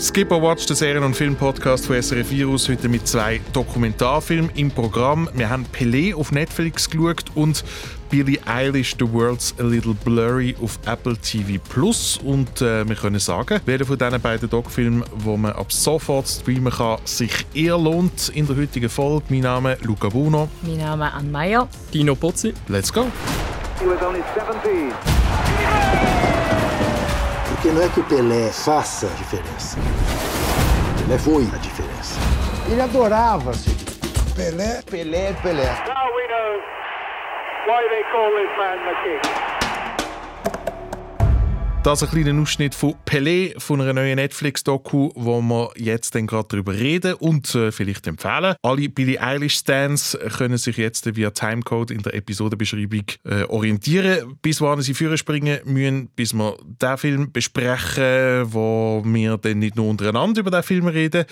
Skip or Watch, der Serien- und Filmpodcast von SRF Virus, heute mit zwei Dokumentarfilmen im Programm. Wir haben Pelé auf Netflix geschaut und Billie Eilish The World's a Little Blurry auf Apple TV Plus. Und äh, wir können sagen, welcher von diesen beiden Doc-Filmen, wo man ab sofort streamen kann, sich eher lohnt in der heutigen Folge. Mein Name ist Luca Bruno. Mein Name ist Anne Meyer. Dino Pozzi. Let's go! He was only 17. Porque não é que o Pelé faça a diferença. Pelé foi a diferença. Ele adorava -se. Pelé. Pelé, Pelé. Now we know why they call this man the king. Das ist ein kleiner Ausschnitt von Pelé, von einer neuen Netflix-Doku, wo wir jetzt gerade darüber reden und äh, vielleicht empfehlen. Alle Billie Eilish-Stans können sich jetzt via Timecode in der Episodenbeschreibung äh, orientieren, bis wann sie führen springen müssen, bis wir den Film besprechen, wo wir dann nicht nur untereinander über den Film reden,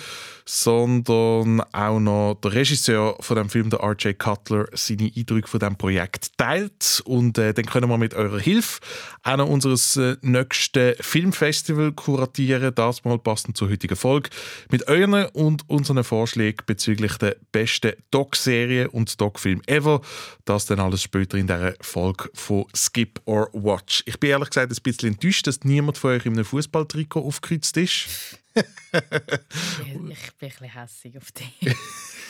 sondern auch noch der Regisseur von dem Film, der R.J. Cutler, seine Eindrücke von dem Projekt teilt und äh, dann können wir mit eurer Hilfe auch noch unseres äh, nächsten Filmfestival kuratieren, das mal passend zur heutigen Folge, mit euren und unseren Vorschlägen bezüglich der besten Doc-Serie und Doc-Film ever. Das dann alles später in dieser Folge von Skip or Watch. Ich bin ehrlich gesagt ein bisschen enttäuscht, dass niemand von euch in einem Fußballtrikot aufgekreuzt ist. Ich bin ein bisschen hässig auf dich.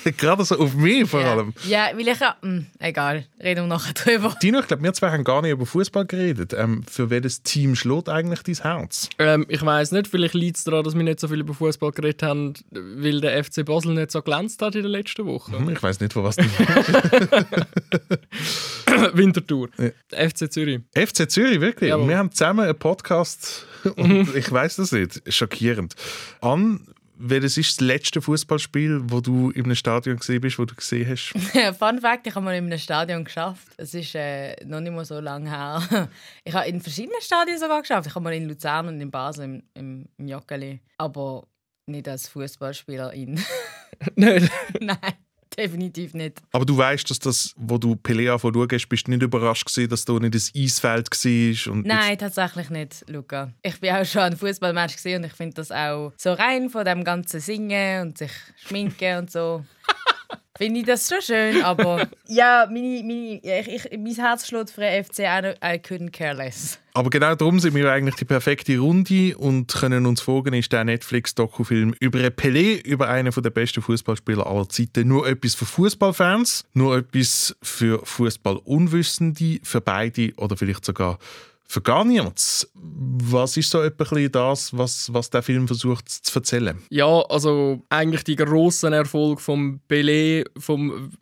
Gerade so auf mich vor allem. Ja, weil ich ja. Hm, egal, reden wir nachher drüber. Dino, ich glaube, wir zwei haben gar nicht über Fußball geredet. Ähm, für welches Team schlägt eigentlich dein Herz? Ähm, ich weiß nicht, vielleicht liegt es daran, dass wir nicht so viel über Fußball geredet haben, weil der FC Basel nicht so glänzt hat in der letzten Woche. Hm, Ich weiß nicht, von was du Winterthur. FC Zürich. FC Zürich, wirklich. Jawohl. Wir haben zusammen einen Podcast und ich weiß das nicht. Schockierend. An, welches ist das letzte Fußballspiel, wo du in einem Stadion gesehen bist, wo du gesehen hast? Fun Fact: Ich habe mal in einem Stadion geschafft. Es ist äh, noch nicht mal so lange her. Ich habe in verschiedenen Stadien sogar geschafft. Ich habe mal in Luzern und in Basel im, im, im Joggeli. Aber nicht als Fußballspielerin. Nicht. Nein, definitiv nicht. Aber du weißt, dass das, wo du Pelé angefangen hast, bist du nicht überrascht gewesen, dass du nicht das Eisfeld war? Und Nein, tatsächlich nicht, Luca. Ich bin auch schon ein Fußballmatch und ich finde das auch so rein von dem ganzen Singen und sich schminken und so. Finde ich das schon schön, aber ja, meine, meine, ich, ich, mein Herz schlägt für den FC auch I couldn't care less. Aber genau darum sind wir eigentlich die perfekte Runde und können uns fragen, ist der Netflix-Dokufilm über einen Pelé, über einen der besten Fußballspieler aller Zeiten, nur etwas für Fußballfans, nur etwas für Fußballunwissende, für beide oder vielleicht sogar für gar niemanden. Was ist so etwa ein bisschen das, was, was der Film versucht zu erzählen? Ja, also eigentlich die grossen Erfolg vom Pelé, vom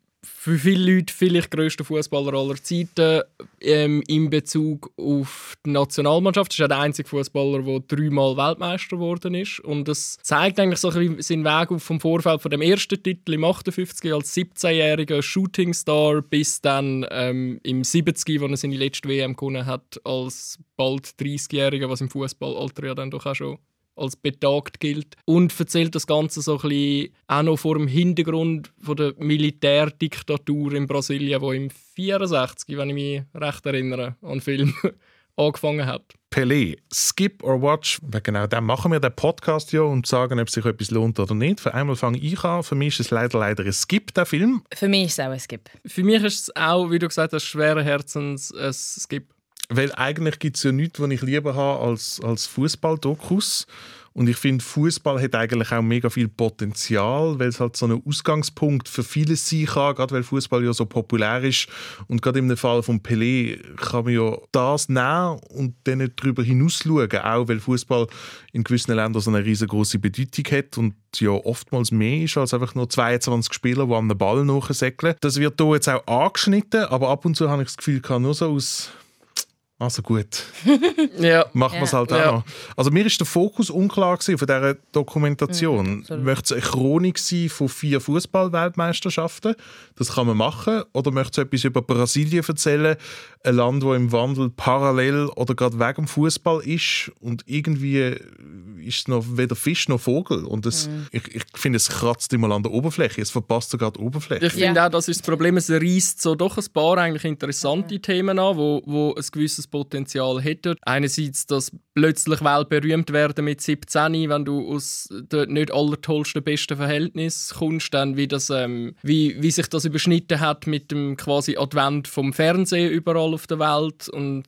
für viele Leute vielleicht grösster Fußballer aller Zeiten ähm, in Bezug auf die Nationalmannschaft. Das ist ja der einzige Fußballer, der dreimal Weltmeister geworden ist. Und das zeigt eigentlich so ein seinen Weg auf vom Vorfeld von dem ersten Titel im 58 als 17-jähriger Shootingstar bis dann ähm, im 70 wo er seine letzte WM gewonnen hat als bald 30-jähriger, was im Fußballalter ja dann doch auch schon als betagt gilt. Und erzählt das Ganze so ein bisschen auch noch vor dem Hintergrund von der Militärdiktatur in Brasilien, wo im 64, wenn ich mich recht erinnere, an den Film angefangen hat. Pelé, Skip or Watch, genau dann machen wir den Podcast ja und sagen, ob sich etwas lohnt oder nicht. Für einmal fange ich an. Für mich ist es leider, leider ein Skip, der Film. Für mich ist es auch ein Skip. Für mich ist es auch, wie du gesagt hast, schweren Herzens ein Skip. Weil eigentlich gibt es ja nichts, was ich lieber habe als, als Fußball-Dokus. Und ich finde, Fußball hat eigentlich auch mega viel Potenzial, weil es halt so ein Ausgangspunkt für vieles sein kann, gerade weil Fußball ja so populär ist. Und gerade im Fall von Pelé kann man ja das nehmen und dann nicht darüber hinaus schauen, auch weil Fußball in gewissen Ländern so eine riesengroße Bedeutung hat und ja oftmals mehr ist als einfach nur 22 Spieler, die an den Ball nachsäckeln. Das wird hier jetzt auch angeschnitten, aber ab und zu habe ich das Gefühl, kann nur so aus also gut, Ja. machen wir es Ja. halt auch Ja. noch. Also mir ist der Fokus unklar gewesen von dieser Dokumentation. absolut. möchte es eine Chronik sein von vier Fußball-Weltmeisterschaften? Das kann man machen. Oder möchte es etwas über Brasilien erzählen? Ein Land, das im Wandel parallel oder gerade wegen dem Fußball ist und irgendwie ist es noch weder Fisch noch Vogel. Und das, Mhm. ich, ich finde, es kratzt immer an der Oberfläche. Es verpasst sogar die Oberfläche. Ich finde auch, das ist das Problem. Es reißt so doch ein paar eigentlich interessante Themen an, wo, wo ein gewisses Potenzial hätten. Einerseits das plötzlich weltberühmt werden mit 17, wenn du aus den nicht allertollsten besten Verhältnissen kommst, dann wie, das, ähm, wie, wie sich das überschnitten hat mit dem quasi Advent vom Fernsehen überall auf der Welt und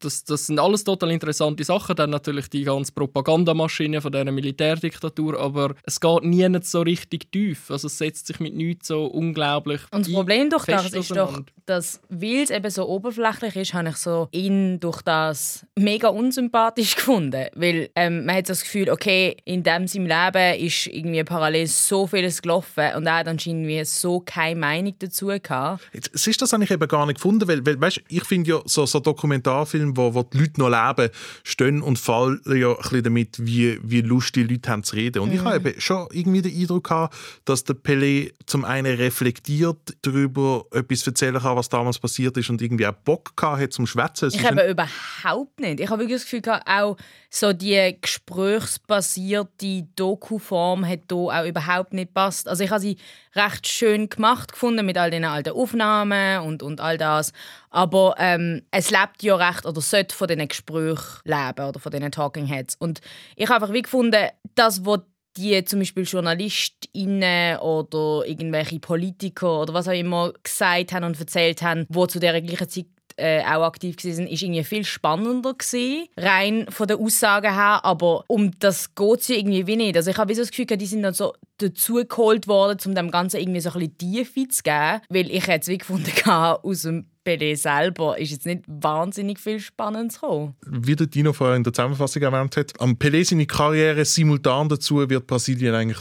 das, das sind alles total interessante Sachen. Dann natürlich die ganze Propagandamaschine von dieser Militärdiktatur, aber es geht nie nicht so richtig tief. Also es setzt sich mit nichts so unglaublich Und das Problem durch das ist doch, dass, weil es eben so oberflächlich ist, habe ich so ihn durch das mega unsympathisch gefunden. Weil ähm, man hat das Gefühl, okay, in dem seinem Leben ist irgendwie parallel so vieles gelaufen und er hat anscheinend wie so keine Meinung dazu gehabt. Jetzt, es ist das eigentlich eben gar nicht gefunden, weil, weil weißt, ich finde ja so, so Dokumentarfilme, wo, wo die Leute noch leben, stehen und fallen ja ein bisschen damit, wie, wie lustig die Leute haben zu reden. Und ich habe eben schon irgendwie den Eindruck gehabt, dass der Pelé zum einen reflektiert darüber etwas erzählen kann, was damals passiert ist und irgendwie auch Bock gehabt hat zum Schwätzen. Es Ich habe überhaupt nicht. Ich habe wirklich das Gefühl, gehabt, auch so die gesprächsbasierte Doku-Form hat hier auch überhaupt nicht passt. Also ich habe sie recht schön gemacht gefunden mit all den alten Aufnahmen und, und all das. Aber ähm, es lebt ja recht oder sollte von diesen Gesprächen leben oder von diesen Talking Heads. Und ich habe einfach wie gefunden, das, was die zum Beispiel JournalistInnen oder irgendwelche Politiker oder was auch immer gesagt haben und erzählt haben, wo zu der gleichen Zeit äh, auch aktiv waren, ist irgendwie viel spannender gewesen, rein von den Aussagen her, aber um das geht es ja irgendwie wie nicht. Also ich habe so das Gefühl, die sind dann so dazugeholt worden, um dem Ganzen irgendwie so ein bisschen Tiefe zu geben, weil ich jetzt wie gefunden habe, aus dem Pelé selber ist jetzt nicht wahnsinnig viel Spannendes gekommen. wie der Dino vorher in der Zusammenfassung erwähnt hat, am Pelé seine Karriere simultan dazu wird Brasilien eigentlich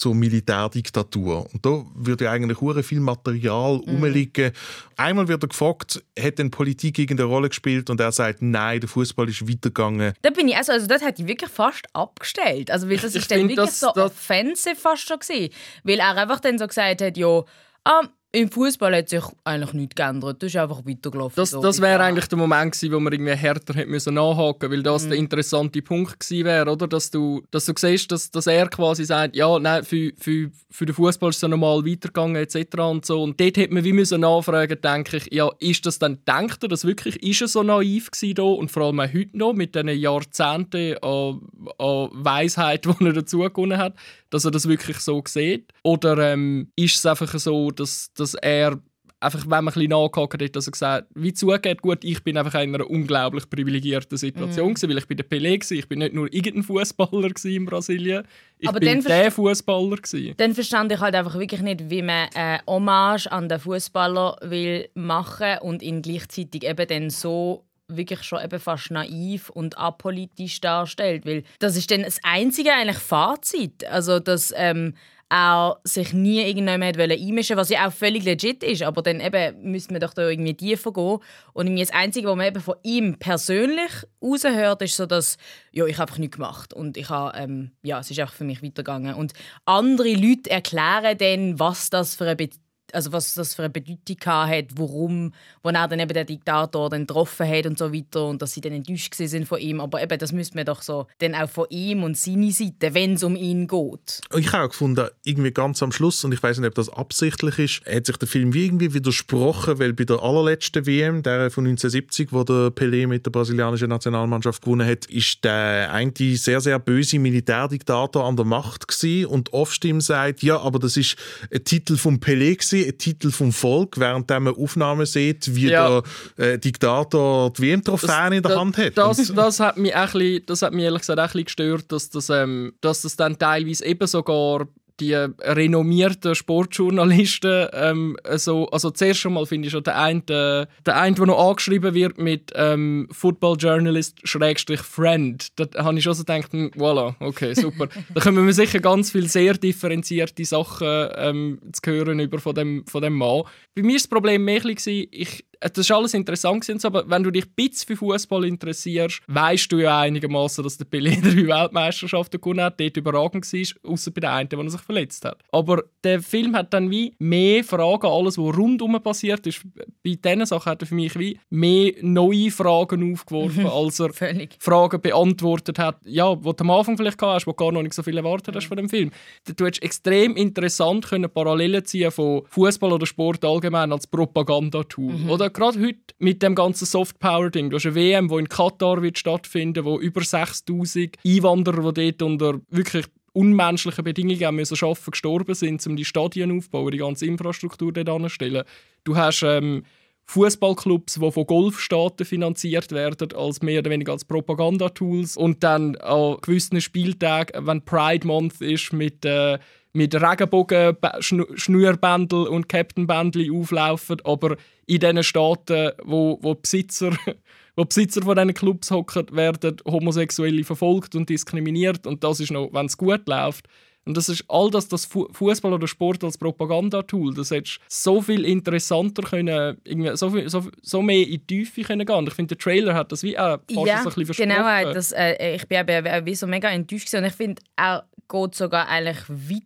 zur Militärdiktatur. Und da würde ja eigentlich hure viel Material rumliegen. Einmal wird er gefragt, hat denn Politik irgendeine Rolle gespielt? Und er sagt, nein, der Fußball ist weitergegangen. Da bin ich, also, also das hätte ich wirklich fast abgestellt. Also, weil das Ich ist dann wirklich das- so das- offensive fast schon gewesen. Weil er einfach dann so gesagt hat, ja, ah, im Fußball hat sich eigentlich nichts geändert. Das ist einfach weitergelaufen. Das, so. das wäre eigentlich der Moment gewesen, wo man irgendwie härter hätte müssen nachhaken, weil das Mhm. der interessante Punkt gewesen wäre, oder? Dass du, dass du siehst, dass, dass er quasi sagt, ja, nein, für, für, für den Fußball ist es ja normal weitergegangen etc. und so. Und dort hätte man wie müssen nachfragen, denke ich, ja, ist das dann, denkt er, dass wirklich, ist er so naiv gewesen da und vor allem auch heute noch mit diesen Jahrzehnten an, an Weisheit, die er dazu gewonnen hat, dass er das wirklich so sieht? Oder ähm, ist es einfach so, dass, dass er einfach, wenn man ein bisschen nachgehakt hat, dass er gesagt wie zugeht, gut, ich bin einfach in einer unglaublich privilegierten Situation gewesen, weil ich bin der Pelé gewesen. ich bin nicht nur irgendein Fußballer in Brasilien, ich Aber bin der Fußballer. Dann verstand ich halt einfach wirklich nicht, wie man äh, Hommage an den Fußballer will machen und ihn gleichzeitig eben dann so wirklich schon eben fast naiv und apolitisch darstellt, weil das ist dann das einzige eigentlich Fazit, also dass ähm, er sich nie irgendjemand einmischen was ja auch völlig legit ist, aber dann eben müsste man doch da irgendwie tiefer gehen. Und irgendwie das Einzige, was man eben von ihm persönlich raushört, ist so, dass ja, ich einfach nichts gemacht und ich habe, ähm, ja, es ist einfach für mich weitergegangen. Und andere Leute erklären dann, was das für eine Be also was das für eine Bedeutung hat, warum, wo er dann eben den Diktator dann getroffen hat und so weiter und dass sie dann enttäuscht sind von ihm. Aber eben, das müsste man doch so dann auch von ihm und seiner Seite, wenn es um ihn geht. Ich habe auch gefunden, irgendwie ganz am Schluss, und ich weiß nicht, ob das absichtlich ist, hat sich der Film wie irgendwie widersprochen, weil bei der allerletzten WM, der von 1970, wo der Pelé mit der brasilianischen Nationalmannschaft gewonnen hat, ist der eine sehr, sehr böse Militärdiktator an der Macht gewesen und Off-Stimme sagt, ja, aber das ist ein Titel vom Pelé gewesen, ein Titel vom Volk, während man Aufnahmen sieht, wie Ja. der äh, Diktator die WM-Trophäen in der da- Hand hat. Das, das, hat mich auch bisschen, das hat mich ehrlich gesagt auch ein bisschen gestört, dass das, ähm, dass das dann teilweise eben sogar die renommierten Sportjournalisten ähm, so, also zuerst schon mal finde ich schon der eine, äh, der eine, der noch angeschrieben wird mit ähm, Football Journalist Schrägstrich Friend, da habe ich schon so gedacht, hm, voilà, okay, super. da können wir sicher ganz viele sehr differenzierte Sachen ähm, zu hören über von dem, von dem Mann. Bei mir war das Problem mehr ich, das ist alles interessant gewesen, aber wenn du dich ein bisschen für Fußball interessierst, weißt du ja einigermaßen, dass der Pelé drei Weltmeisterschaften gewonnen hat, dort überragend war, außer bei der einen, der sich verletzt hat. Aber der Film hat dann wie mehr Fragen, alles, was rundum passiert ist. Bei diesen Sachen hat er für mich wie mehr neue Fragen aufgeworfen, als er. Fragen beantwortet hat, ja, die du am Anfang vielleicht hast, wo du gar noch nicht so viel erwartet hast von dem Film. Du hättest extrem interessant können Parallelen ziehen von Fußball oder Sport allgemein als Propagandatool. Oder gerade heute mit dem ganzen Softpower-Ding. Du hast eine WM, die in Katar wird stattfinden, wo über 6000 Einwanderer, die dort unter wirklich unmenschlichen Bedingungen haben müssen arbeiten, gestorben sind, um die Stadien aufzubauen, die ganze Infrastruktur dort anzustellen. Du hast ähm, Fußballclubs, die von Golfstaaten finanziert werden, als mehr oder weniger als Propagandatools. Und dann an gewissen Spieltagen, wenn Pride Month ist, mit, äh, mit Regenbogen, Schnu- Schnürbändel und Captain-Bändel auflaufen. Aber in diesen Staaten, wo, wo Besitzer wo Besitzer von diesen Clubs hocken, werden Homosexuelle verfolgt und diskriminiert. Und das ist noch, wenn es gut läuft. Und das ist all das, das Fu- Fußball oder Sport als Propagandatool. Das hättest so viel interessanter können, irgendwie so, viel, so, so mehr in die Tiefe können gehen. Und ich finde, der Trailer hat das wie auch fast Ja, so ein bisschen genau. versprochen. Das, äh, ich bin eben wie so mega enttäuscht gewesen. und ich finde, er geht sogar eigentlich weiter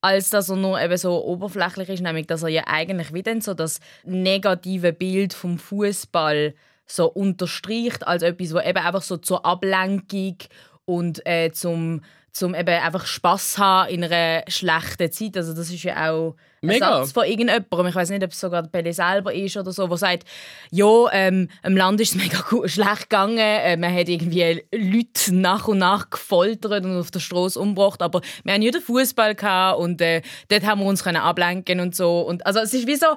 als dass er nur eben so oberflächlich ist, nämlich dass er ja eigentlich wieder so das negative Bild vom Fußball so unterstreicht als etwas, wo eben einfach so zur Ablenkung und äh, zum zum eben einfach Spass haben in einer schlechten Zeit. Also das ist ja auch ein Mega. Satz von irgendjemandem, ich weiß nicht, ob es sogar Pelé selber ist oder so, der sagt, ja, ähm, im Land ist es mega gut, schlecht gegangen, äh, man hat irgendwie Leute nach und nach gefoltert und auf der Straße umgebracht, aber wir haben ja den Fußball gehabt und äh, dort haben wir uns können ablenken und so. Und also es ist wie so,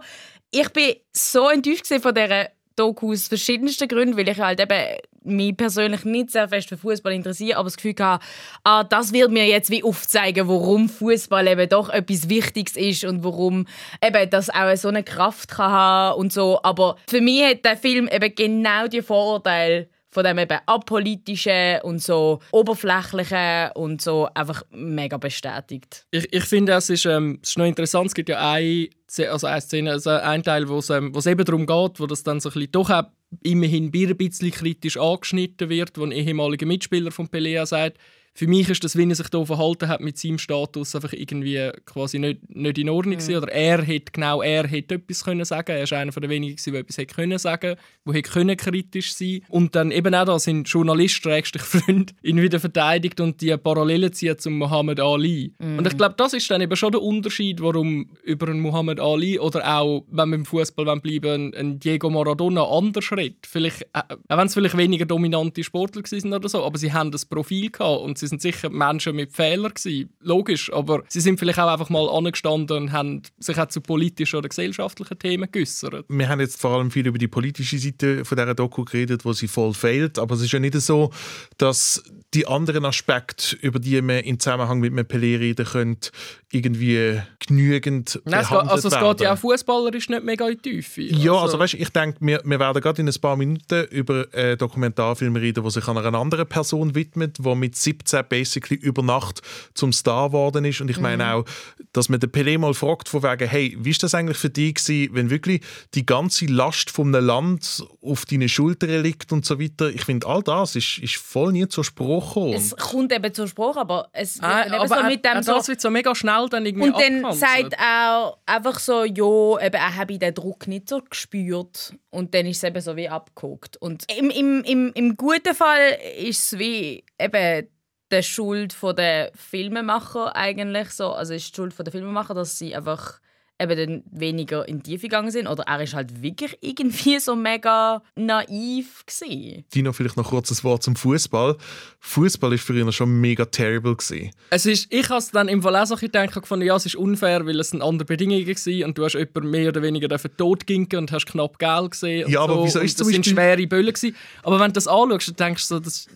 ich bin so enttäuscht von dieser Doku aus verschiedensten Gründen, weil ich halt eben mich persönlich nicht sehr fest für Fußball interessiere, aber das Gefühl hatte, ah, das wird mir jetzt wie aufzeigen, warum Fußball eben doch etwas Wichtiges ist und warum eben das auch so eine Kraft kann haben und so. Aber für mich hat der Film eben genau die Vorurteile von dem eben apolitischen und so oberflächlichen und so einfach mega bestätigt. Ich, ich finde, es ist, ähm, es ist noch interessant, es gibt ja eine, also eine Szene, also ein Teil, wo es, ähm, eben darum geht, wo das dann so ein bisschen, doch auch immerhin ein bisschen kritisch angeschnitten wird, wo ein ehemaliger Mitspieler von Pelea sagt, für mich ist das, wie er sich hier verhalten hat mit seinem Status, einfach irgendwie quasi nicht, nicht in Ordnung gewesen. Oder er hätte, genau er hätte etwas können sagen Er ist einer von den wenigen, der etwas hätte können sagen wo hätte können kritisch sein Und dann eben auch da sind Journalist, Schrägstrich Freund, ihn wieder verteidigt und die Parallelen ziehen zum Muhammad Ali. Und ich glaube, das ist dann eben schon der Unterschied, warum über einen Muhammad Ali oder auch, wenn wir im Fußball bleiben, ein, ein Diego Maradona anders redet. Vielleicht, äh, auch wenn es vielleicht weniger dominante Sportler waren oder so, aber sie haben das Profil gehabt und sie sind sicher Menschen mit Fehlern gewesen. Logisch, aber sie sind vielleicht auch einfach mal angestanden und haben sich auch zu politischen oder gesellschaftlichen Themen geäußert. Wir haben jetzt vor allem viel über die politische Seite von dieser Doku geredet, wo sie voll fehlt. Aber es ist ja nicht so, dass die anderen Aspekte, über die man im Zusammenhang mit einem Pelé reden könnte, irgendwie genügend Nein, es behandelt also es werden. geht ja auch fußballerisch nicht mega in die Tiefe. Ja, also weißt, ich denke, wir, wir werden gerade in ein paar Minuten über einen Dokumentarfilm reden, der sich an einer anderen Person widmet, der mit 17 basically über Nacht zum Star geworden ist. Und ich meine auch, dass man den Pelé mal fragt, von wegen, hey, wie ist das eigentlich für dich gewesen, wenn wirklich die ganze Last von einem Land auf deine Schultern liegt und so weiter. Ich finde, all das ist, ist voll nie zur Sprache gekommen. Es kommt eben zur Sprache, aber es wird Ah, aber so auch- mit dem auch so das wird so mega schnell dann irgendwie Und dann sagt auch einfach so, ja, eben, er habe den Druck nicht so gespürt. Und dann ist es eben so wie abgeguckt. Und im, im, im, im guten Fall ist es wie eben die Schuld von der Filmemacher eigentlich so. Also ist die Schuld von der Filmemacher, dass sie einfach eben dann weniger in die Tiefe gegangen sind. Oder er ist halt wirklich irgendwie so mega naiv gewesen. Dino, vielleicht noch kurz ein Wort zum Fußball. Fußball ist für ihn schon mega terrible gewesen. Es ist, ich habe es dann im Fall auch so gedacht, gefunden, ja, es ist unfair, weil es sind andere Bedingungen waren und du hast jemanden mehr oder weniger dürfen totginken und hast knapp Geld gesehen. Ja, aber so. wieso ist das zum sind schwere Böllen gewesen. Aber wenn du das anschaust, dann denkst du so, das,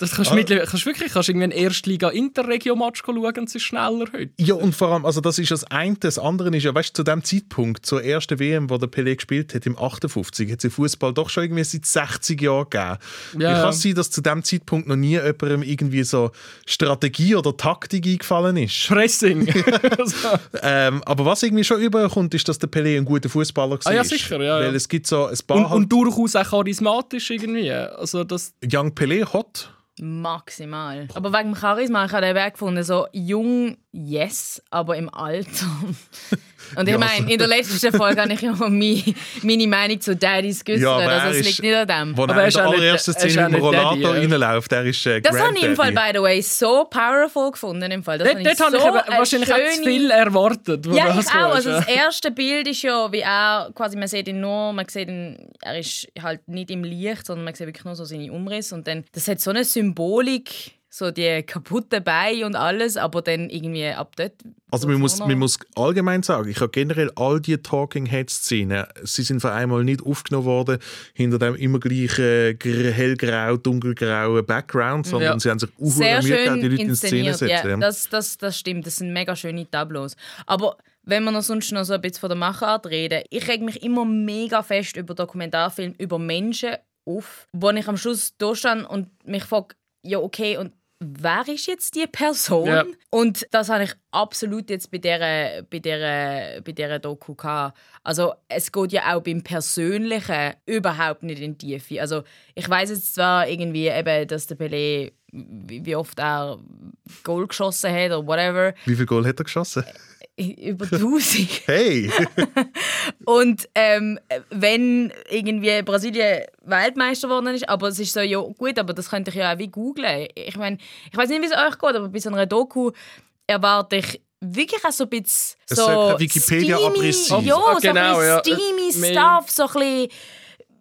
Das kannst du, mittlerweile- kannst wirklich kannst irgendwie einen Erstliga-Interregio-Match schauen und es ist schneller heute. Ja, und vor allem, also das ist das eine. Das andere ist ja, weißt du, zu dem Zeitpunkt, zur ersten WM, wo der Pelé gespielt hat, im 58, hat es im Fußball doch schon irgendwie seit 60 Jahren gegeben. Ja, Wie ja. kann es sein, dass zu dem Zeitpunkt noch nie jemandem irgendwie so Strategie oder Taktik eingefallen ist? Pressing. so. Ähm, aber was irgendwie schon überkommt, ist, dass der Pelé ein guter Fußballer war. Ah, ja, sicher, ja, ja. Weil es gibt so ein paar und, halt, und durchaus auch charismatisch irgendwie. Also das, Young Pelé hot. Maximal. Aber wegen dem Charisma, ich habe den Weg gefunden, so jung, yes, aber im Alter. Und ich Ja, meine, in der letzten Folge habe ich ja meine, meine Meinung zu Daddies geäußert. Ja, er also es liegt nicht an dem. Wo Aber er in ist der allerersten er Szene mit dem Rollator reinläuft, der ist äh, Das habe ich im Fall, by the way, so powerful gefunden. Im Fall. Das dort, habe ich habe ich so eine wahrscheinlich auch zu schöne- viel erwartet. Ja, das ich auch. Also das erste Bild ist ja, wie er quasi, man sieht ihn nur, man sieht ihn, er ist halt nicht im Licht, sondern man sieht wirklich nur so seine Umrisse und dann, das hat so eine Symbolik, so die kaputten Beine und alles, aber dann irgendwie ab dort. Also man muss, man muss allgemein sagen, ich habe generell all die Talking Heads Szenen, sie sind von einmal nicht aufgenommen worden hinter dem immer gleichen gr- hellgrau, dunkelgrauen Background, sondern Ja. sie haben sich auch sehr die Leute in Szene setzen. Ja, das, das, das stimmt, das sind mega schöne Tableaus. Aber wenn wir noch sonst noch so ein bisschen von der Machart reden, ich reg mich immer mega fest über Dokumentarfilme, über Menschen auf, wo ich am Schluss da stand und mich frage, ja okay, und wer ist jetzt die Person? Ja. Und das habe ich absolut jetzt bei dieser, bei dieser, bei dieser Doku gehabt. Also es geht ja auch beim Persönlichen überhaupt nicht in die Tiefe. Also ich weiß jetzt zwar irgendwie eben, dass der Pelé, wie oft er Goal geschossen hat oder whatever, Wie viel Goal hat er geschossen? über 1000. Hey! Und ähm, wenn irgendwie Brasilien Weltmeister geworden ist, aber es ist so, ja gut, aber das könnte ich ja auch wie googlen. Ich meine, ich weiß nicht, wie es euch geht, aber bei so einer Doku erwarte ich wirklich auch so ein bisschen Es so Wikipedia-Abriss. Ja, Ah, so genau, ein ja. bisschen steamy Mehr- Stuff, so ein bisschen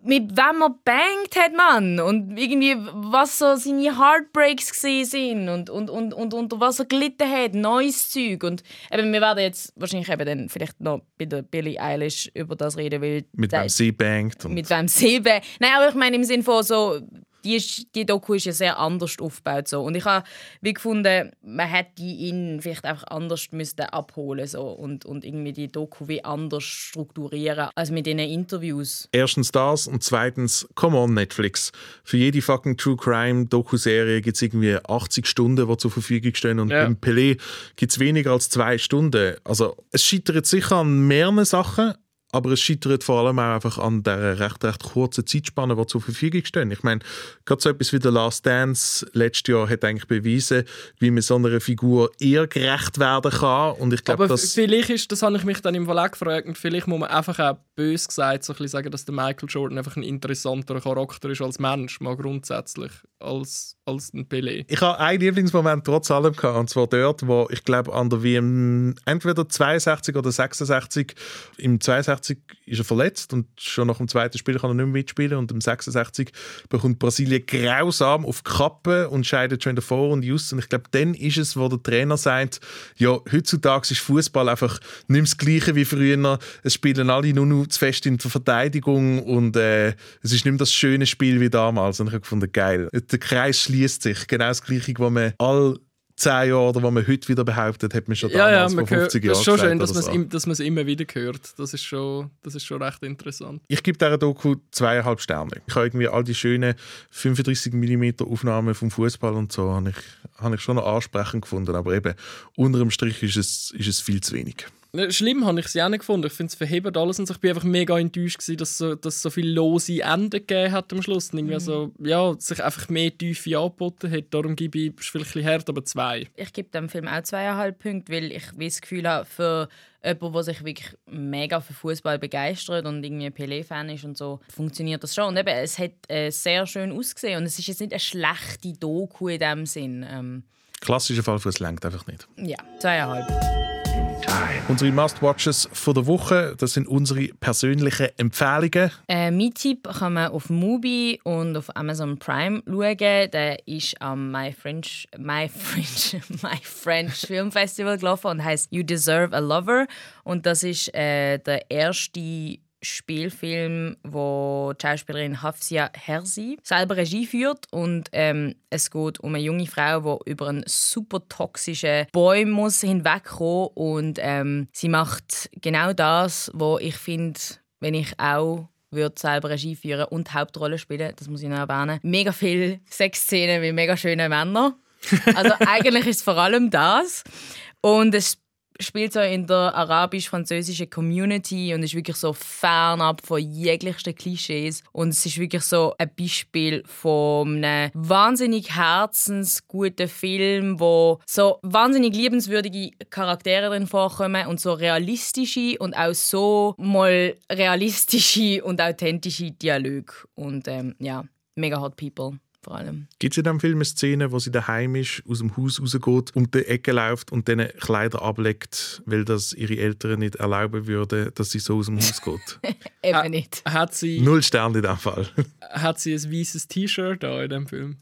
mit wem man bangt hat man und irgendwie was so seine Heartbreaks sind und, und, und, und unter was er gelitten hat, neues Zeug und eben, wir werden jetzt wahrscheinlich eben dann vielleicht noch bei der Billie Eilish über das reden, weil Mit wem sie bangt. Und mit wem sie be- Nein, aber ich meine im Sinne von so die, ist, die Doku ist ja sehr anders aufgebaut so. und ich habe wie gefunden, man hätte ihn vielleicht einfach anders müssten abholen so und, und irgendwie die Doku wie anders strukturieren als mit diesen Interviews. Erstens das und zweitens, come on Netflix. Für jede fucking True Crime Doku-Serie gibt es irgendwie 80 Stunden, die zur Verfügung stehen und Ja. beim Pelé gibt es weniger als zwei Stunden. Also es scheitert sicher an mehreren Sachen, aber es scheitert vor allem auch einfach an der recht, recht kurzen Zeitspanne, die zur Verfügung stehen. Ich meine, gerade so etwas wie der Last Dance letztes Jahr hat eigentlich bewiesen, wie man so einer Figur eher gerecht werden kann und ich glaube, Aber vielleicht ist, das habe ich mich dann im auch gefragt, und vielleicht muss man einfach auch bös gesagt so ein bisschen sagen, dass der Michael Jordan einfach ein interessanterer Charakter ist als Mensch, mal grundsätzlich, als, als ein Pelé. Ich habe einen Lieblingsmoment trotz allem gehabt, und zwar dort, wo ich glaube an der WM entweder 62 oder 66 im 62 ist er verletzt und schon nach dem zweiten Spiel kann er nicht mehr mitspielen und im 66 bekommt Brasilien grausam auf die Kappe und scheidet schon davor und aus und ich glaube dann ist es, wo der Trainer sagt, ja heutzutage ist Fußball einfach nicht mehr das Gleiche wie früher, es spielen alle nur noch zu fest in der Verteidigung und äh, es ist nicht mehr das schöne Spiel wie damals. Und ich habe gefunden, geil, der Kreis schließt sich, genau das Gleiche, was man all zehn Jahre oder was man heute wieder behauptet, hat man schon Ja, ja, damals man vor hört, 50 das Jahren ist schon schön, gesagt dass man es dass immer wieder hört. Das ist schon, das ist schon recht interessant. Ich gebe dieser Doku zweieinhalb Sterne. Ich habe irgendwie all die schönen 35 mm Aufnahmen vom Fußball und so habe ich, habe ich schon noch ansprechend gefunden, aber eben unter dem Strich ist es, ist es viel zu wenig. Ne, Schlimm habe ich sie auch nicht gefunden. Ich finde, es verhebt alles und ich bin einfach mega enttäuscht, gewesen, dass so, dass es so viele lose Enden gegeben hat am Schluss. Und irgendwie so, ja, sich einfach mehr Tiefe angeboten hat. Darum gebe ich, ist vielleicht ein bisschen hart, aber zwei. Ich gebe dem Film auch zweieinhalb Punkte, weil ich wie das Gefühl habe, für jemanden, der sich wirklich mega für Fußball begeistert und irgendwie ein Pelé-Fan ist und so, funktioniert das schon. Und eben, es hat äh, sehr schön ausgesehen und es ist jetzt nicht eine schlechte Doku in dem Sinn. Ähm, Klassischer Fall für es lenkt einfach nicht. ja, zweieinhalb. Unsere Must-Watches von der Woche, das sind unsere persönlichen Empfehlungen. Äh, mein Tipp kann man auf Mubi und auf Amazon Prime schauen. Der ist am My French, My French, My French Film Festival gelaufen und heißt You Deserve a Lover. Und das ist äh, der erste Spielfilm, wo die Schauspielerin Hafsia Hersi selber Regie führt und ähm, es geht um eine junge Frau, die über einen super toxischen Boy muss hinwegkommen und ähm, sie macht genau das, wo ich finde, wenn ich auch würde selber Regie führen und Hauptrolle spielen, das muss ich noch erwähnen. Mega viele Sexszenen mit mega schönen Männern. Also eigentlich ist es vor allem das. Und es spielt so in der arabisch-französischen Community und ist wirklich so fernab von jeglichen Klischees. Und es ist wirklich so ein Beispiel von einem wahnsinnig herzensguten Film, wo so wahnsinnig liebenswürdige Charaktere drin vorkommen und so realistische und auch so mal realistische und authentische Dialoge. Und ähm, ja, mega hot people vor allem. Gibt es in diesem Film eine Szene, wo sie daheim ist, aus dem Haus rausgeht, um die Ecke läuft und dann Kleider ablegt, weil das ihre Eltern nicht erlauben würden, dass sie so aus dem Haus geht? Eben nicht. Hat sie, Null Sterne in diesem Fall. hat sie ein weißes T-Shirt da in dem Film?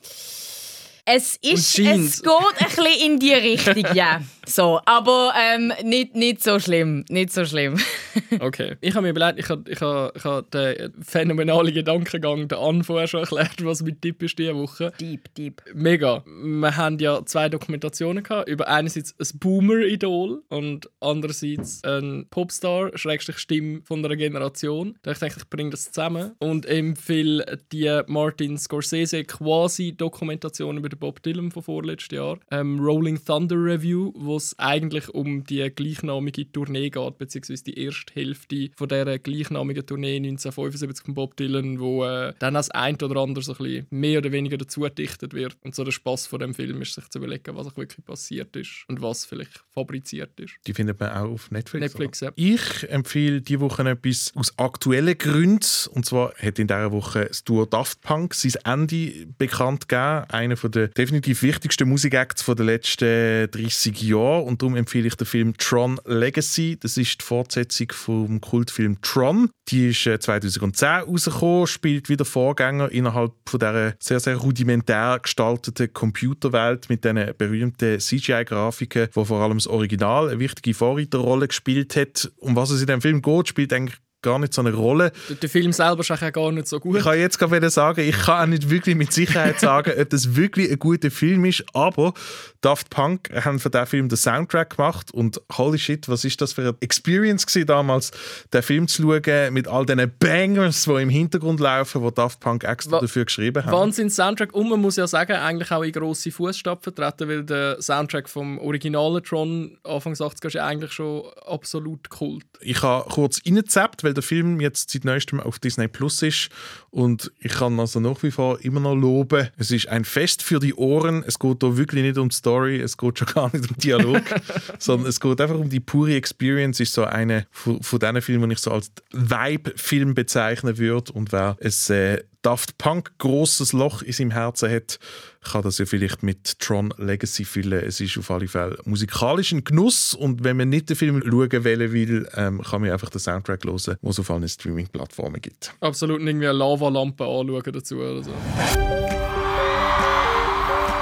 Es, ist, es geht ein bisschen in die Richtung, ja. So, aber ähm, nicht, nicht so schlimm. Nicht so schlimm. Okay. Ich habe mir überlegt, ich habe ich habe, ich habe den phänomenalen Gedankengang der Anne vorher schon erklärt, was mit Tipp ist diese Woche. Deep, deep. Mega. Wir haben ja zwei Dokumentationen gehabt, über einerseits ein Boomer-Idol und andererseits ein Popstar, Schrägstrich Stimme von einer Generation. Da ich denke, ich bringe das zusammen und empfehle die Martin Scorsese quasi Dokumentation über den Bob Dylan von vorletztes Jahr, ähm, Rolling Thunder Review, wo es eigentlich um die gleichnamige Tournee geht, beziehungsweise die erste Hälfte von dieser gleichnamigen Tournee 1975 von Bob Dylan, wo äh, dann als ein oder andere so ein bisschen mehr oder weniger dazu gedichtet wird. Und so der Spaß von dem Film ist, sich zu überlegen, was auch wirklich passiert ist und was vielleicht fabriziert ist. Die findet man auch auf Netflix. Netflix, ja. Ich empfehle diese Woche etwas aus aktuellen Gründen. Und zwar hat in dieser Woche das Duo Daft Punk sein Ende bekannt gegeben. Einer der definitiv wichtigsten Musikacts der letzten 30 Jahre. Und darum empfehle ich den Film Tron Legacy. Das ist die Fortsetzung vom Kultfilm Tron. Die ist äh, 2010 rausgekommen, spielt wieder Vorgänger innerhalb von dieser sehr, sehr rudimentär gestalteten Computerwelt mit diesen berühmten CGI-Grafiken, wo vor allem das Original eine wichtige Vorreiterrolle gespielt hat. Um was es in dem Film geht, spielt eigentlich gar nicht so eine Rolle. Der, Film selber ist auch gar nicht so gut. Ich kann jetzt gerade sagen, ich kann auch nicht wirklich mit Sicherheit sagen, ob das wirklich ein guter Film ist, aber Daft Punk haben für diesen Film den Soundtrack gemacht und holy shit, was ist das für eine Experience gewesen, damals, den Film zu schauen mit all diesen Bangers, die im Hintergrund laufen, die Daft Punk extra Wa- dafür geschrieben haben. Wahnsinn Soundtrack und man muss ja sagen, eigentlich auch in grosse Fußstapfen vertreten, weil der Soundtrack vom originalen Tron Anfangs 80er ist ja eigentlich schon absolut Kult. Ich habe kurz reingezappt, weil der Film jetzt seit neuestem auf Disney Plus ist und ich kann also nach wie vor immer noch loben. Es ist ein Fest für die Ohren. Es geht hier wirklich nicht um die Story, es geht schon gar nicht um Dialog, sondern es geht einfach um die pure Experience. Ist so eine von, von diesen Filmen, die ich so als Vibe-Film bezeichnen würde und wer es äh, Daft Punk großes Loch in seinem Herzen hat, kann das ja vielleicht mit Tron Legacy füllen. Es ist auf alle Fälle musikalisch ein Genuss und wenn man nicht den Film schauen wollen will, ähm, kann man einfach den Soundtrack hören, den es auf allen Streaming-Plattformen gibt. Absolut nicht irgendwie eine Lavalampe anschauen dazu oder so.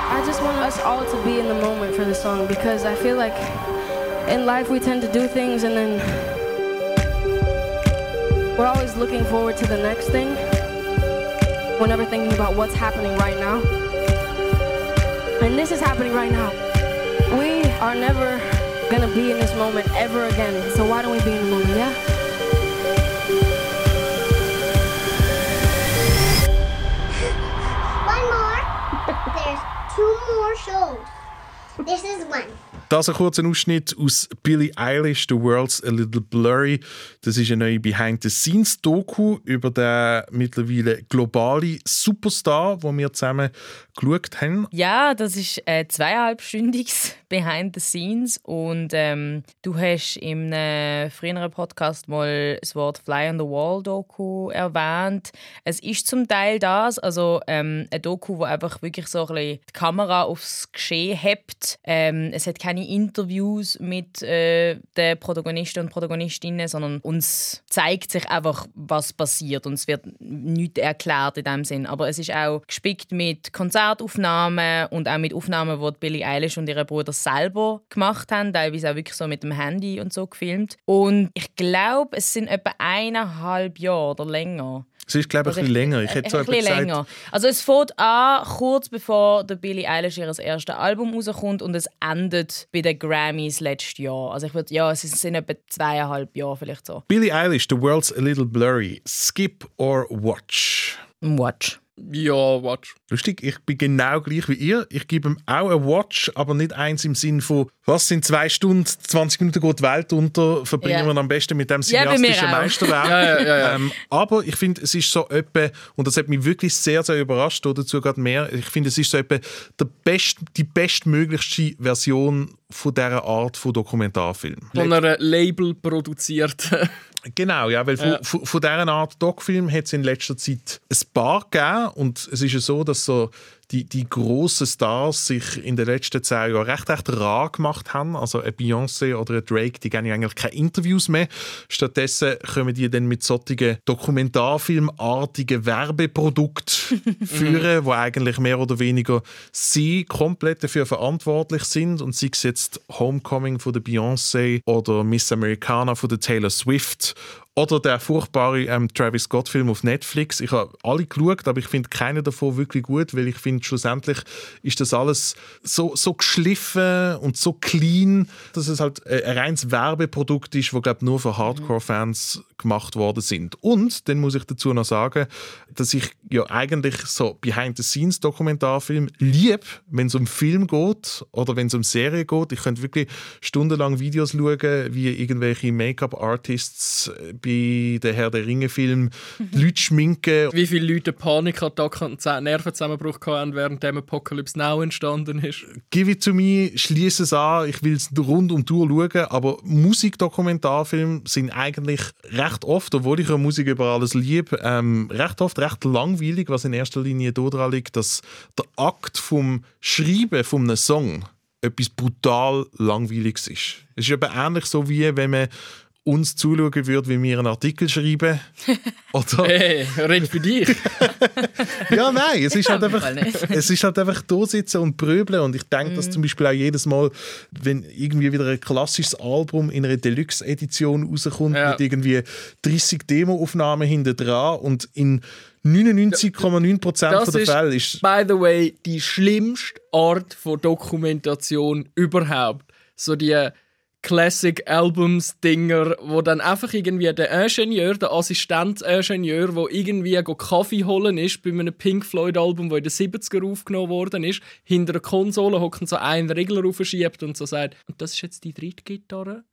I just want us all to be in the moment for the song because I feel like in life we tend to do things and then we're always looking forward to the next thing. We're never thinking about what's happening right now. And this is happening right now. We are never gonna be in this moment ever again. So why don't we be in the moment, yeah? One more. There's two more shows. This is one. Das ein kurzer Ausschnitt aus Billie Eilish, The World's a Little Blurry. Das ist eine neue Behind-the-Scenes-Doku über den mittlerweile globalen Superstar, den wir zusammen geschaut haben. Ja, das ist ein zweieinhalbstündiges Behind the Scenes und ähm, du hast einem früheren Podcast mal das Wort Fly on the Wall Doku erwähnt. Es ist zum Teil das, also ähm, ein Doku, wo einfach wirklich so ein bisschen die Kamera aufs Geschehen hebt. Ähm, es hat keine Interviews mit äh, den Protagonisten und Protagonistinnen, sondern uns zeigt sich einfach, was passiert und es wird nichts erklärt in dem Sinn. Aber es ist auch gespickt mit Konzertaufnahmen und auch mit Aufnahmen, wo Billie Eilish und ihr Bruder das selber gemacht haben, teilweise auch wirklich so mit dem Handy und so gefilmt. Und ich glaube, es sind etwa eineinhalb Jahre oder länger. Es ist, glaube ich, ein bisschen länger. Ich hätte so ein bisschen gesagt, länger. Also es fängt an, kurz bevor der Billie Eilish ihr erstes Album rauskommt und es endet bei den Grammys letztes Jahr. Also ich würde, ja, es sind etwa zweieinhalb Jahre vielleicht so. Billie Eilish, The World's a Little Blurry. Skip or watch? Watch. Ja, watch. Lustig, ich bin genau gleich wie ihr. Ich gebe ihm auch ein Watch, aber nicht eins im Sinn von, was sind zwei Stunden, 20 Minuten geht die Welt unter, verbringen Ja. wir am besten mit dem Ja, cineastischen auch. Meisterwerk. Ja, ja, ja, ja. Ähm, aber ich finde, es ist so etwa, und das hat mich wirklich sehr, sehr überrascht, oder dazu gerade mehr, ich finde, es ist so etwa der best, die bestmöglichste Version von dieser Art von Dokumentarfilm. Von einer Label produziert. Genau, ja, weil von, Ja. von, von dieser Art Doc-Film hat es in letzter Zeit ein paar gegeben und es ist ja so, dass so die, die grossen Stars sich in den letzten zehn Jahren recht, recht rar gemacht haben. Also ein Beyoncé oder ein Drake, die geben eigentlich keine Interviews mehr. Stattdessen kommen die dann mit solchen Dokumentarfilmartigen Werbeprodukten führen, wo eigentlich mehr oder weniger sie komplett dafür verantwortlich sind und sei es jetzt Homecoming von der Beyoncé oder Miss Americana von der Taylor Swift oder der furchtbare ähm, Travis Scott-Film auf Netflix. Ich habe alle geschaut, aber ich finde keinen davon wirklich gut, weil ich finde, schlussendlich ist das alles so, so geschliffen und so clean, dass es halt äh, ein reines Werbeprodukt ist, das glaube nur für Hardcore-Fans gemacht worden sind. Und dann muss ich dazu noch sagen, dass ich ja eigentlich so Behind-the-Scenes-Dokumentarfilm liebe, wenn es um Film geht oder wenn es um Serie geht. Ich könnte wirklich stundenlang Videos schauen, wie irgendwelche Make-up-Artists bei den Herr der Ringe-Film Leute schminken. Wie viele Leute Panikattacken und Nervenzusammenbruch hatten, während dem Apocalypse Now entstanden ist. Give it to me, schließe es an, ich will es rund um die Uhr schauen, aber Musikdokumentarfilme sind eigentlich recht oft, obwohl ich ja Musik über alles liebe, ähm, recht oft recht langweilig, was in erster Linie daran liegt, dass der Akt vom Schreiben von einem Song etwas brutal Langweiliges ist. Es ist eben ähnlich so, wie wenn man uns zuschauen würde, wie wir einen Artikel schreiben. Oder Hey, red für dich. ja, nein, es ist halt einfach, es ist halt einfach da sitzen und pröbeln und ich denke Mhm. das zum Beispiel auch jedes Mal, wenn irgendwie wieder ein klassisches Album in einer Deluxe-Edition rauskommt Ja. mit irgendwie 30 Demo-Aufnahmen hinter dran und in 99,9% Das von der ist, Fälle ist by the way, die schlimmste Art von Dokumentation überhaupt. So die Classic Albums Dinger, wo dann einfach irgendwie der Ingenieur, der Assistenzingenieur, wo irgendwie go Kaffee holen ist bei einem Pink Floyd Album, wo in den 70er aufgenommen worden ist, hinter der Konsole hockt und so einen Regler aufschiebt und so sagt, und das ist jetzt die dritte Gitarre,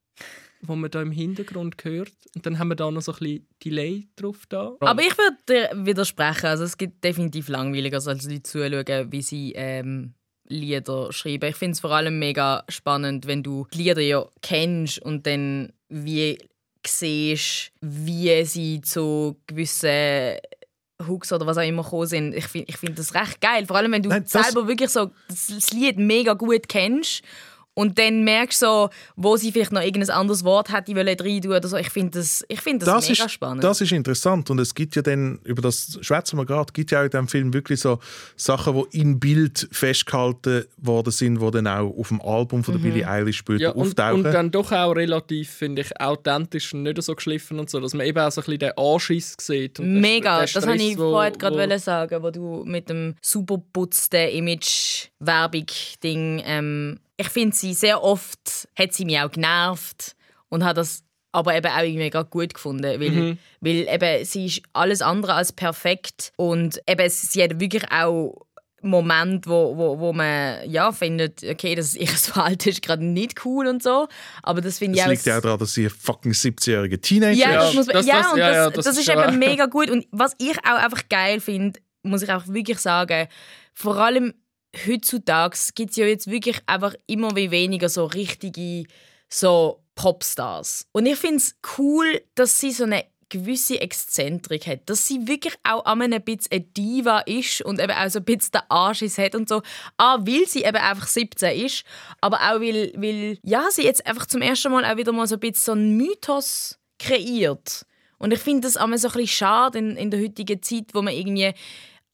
wo man da im Hintergrund hört und dann haben wir da noch so ein bisschen Delay drauf da. Aber ich würde widersprechen. Also es gibt definitiv langweiliger, als Leute zuschauen, wie sie ähm, Lieder schreiben. Ich finde es vor allem mega spannend, wenn du die Lieder ja kennst und dann wie siehst, wie sie zu gewissen Hooks oder was auch immer gekommen sind. Ich finde ich find das recht geil. Vor allem, wenn du Nein, selber wirklich so das Lied mega gut kennst und dann merkst du so, wo sie vielleicht noch irgendein anderes Wort hätte rein tun oder so. Ich finde das, ich find das, das mega ist, spannend. Das ist interessant und es gibt ja dann, über das schwätzen wir gerade, gibt ja auch in diesem Film wirklich so Sachen, die in Bild festgehalten worden sind, die dann auch auf dem Album von der Billie Eilish später Mhm. Ja, und, auftauchen. und dann doch auch relativ, finde ich, authentisch und nicht so geschliffen und so, dass man eben auch so ein bisschen den Anschiss sieht. Und den- Mega, den das Stress, wollte ich vorhin gerade sagen, wo du mit dem super putzten Image-Werbung-Ding. Ähm, ich finde sie sehr oft hat sie mich auch genervt und hat das aber eben auch irgendwie mega gut gefunden, weil, Mhm. weil eben sie ist alles andere als perfekt und eben sie hat wirklich auch Moment, wo, wo, wo man ja findet, okay, das ihr Verhalten ist gerade nicht cool und so, aber das finde ich Es auch liegt ja auch daran, dass sie ein fucking 17-jährige Teenager ja, ist. das muss man, das- ja, das- und ja, das, ja, das, das ist eben mega gut. Und was ich auch einfach geil finde, muss ich auch wirklich sagen, vor allem heutzutage gibt es ja jetzt wirklich einfach immer wie weniger so richtige so Popstars. Und ich finde es cool, dass sie so eine gewisse Exzentrik hat, dass sie wirklich auch an ein bisschen eine Diva ist und eben auch so ein bisschen den Anschiss hat und so. Ah, weil sie eben einfach 17 ist, aber auch weil, weil ja, sie jetzt einfach zum ersten Mal auch wieder mal so ein bisschen so einen Mythos kreiert. Und ich finde das einmal so ein bisschen schade in, in der heutigen Zeit, wo man irgendwie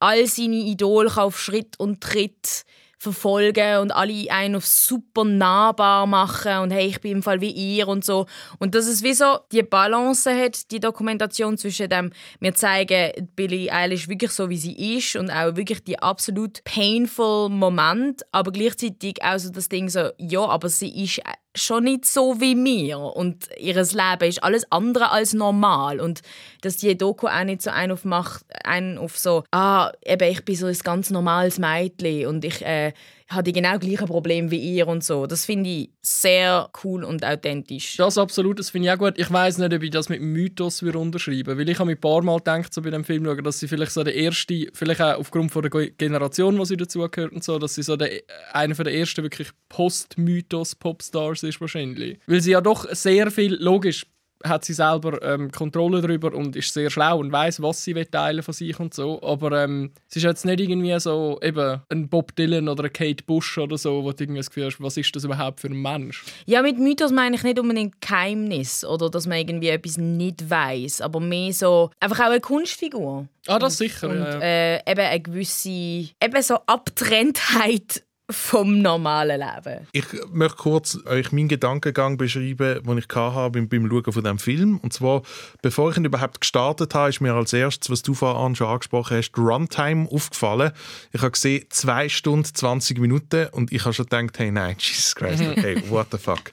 all seine Idole auf Schritt und Tritt verfolgen und alle einen auf super nahbar machen und hey, ich bin im Fall wie ihr und so. Und dass es wie so die Balance hat, die Dokumentation zwischen dem, wir zeigen Billie Eilish wirklich so, wie sie ist und auch wirklich die absolut painful Moment, aber gleichzeitig auch so das Ding so, ja, aber sie ist schon nicht so wie mir und ihr Leben ist alles andere als normal und dass die Doku auch nicht so einen auf macht, einen auf so ah eben ich bin so ein ganz normales Mädchen und ich äh, habe die genau gleichen Probleme wie ihr und so. Das finde ich sehr cool und authentisch. Das absolut, das finde ich auch gut. Ich weiß nicht, ob ich das mit Mythos unterschreiben weil ich habe mir ein paar Mal gedacht, so bei dem Film dass sie vielleicht so der erste, vielleicht auch aufgrund von der Generation, die sie dazugehört und so, dass sie so der, einer der ersten wirklich Post-Mythos-Popstars ist wahrscheinlich. Weil sie ja doch sehr viel, logisch, hat sie selber ähm, Kontrolle darüber und ist sehr schlau und weiß, was sie teilen von sich und so. Aber ähm, es ist jetzt nicht irgendwie so eben ein Bob Dylan oder ein Kate Bush oder so, wo du irgendwie das Gefühl hast, was ist das überhaupt für ein Mensch? Ja, mit Mythos meine ich nicht unbedingt Geheimnis oder dass man irgendwie etwas nicht weiß, aber mehr so einfach auch eine Kunstfigur. Ah, das sicher. Und, ja. äh, eben eine gewisse eben so Abtrenntheit vom normalen Leben. Ich möchte kurz euch meinen Gedankengang beschreiben, den ich hatte beim, beim Schauen von diesem Film. Und zwar, bevor ich ihn überhaupt gestartet habe, ist mir als erstes, was du vorhin schon angesprochen hast, die Runtime aufgefallen. Ich habe gesehen, 2 Stunden 20 Minuten und ich habe schon gedacht, hey, nein, Jesus Christ, okay, what the fuck.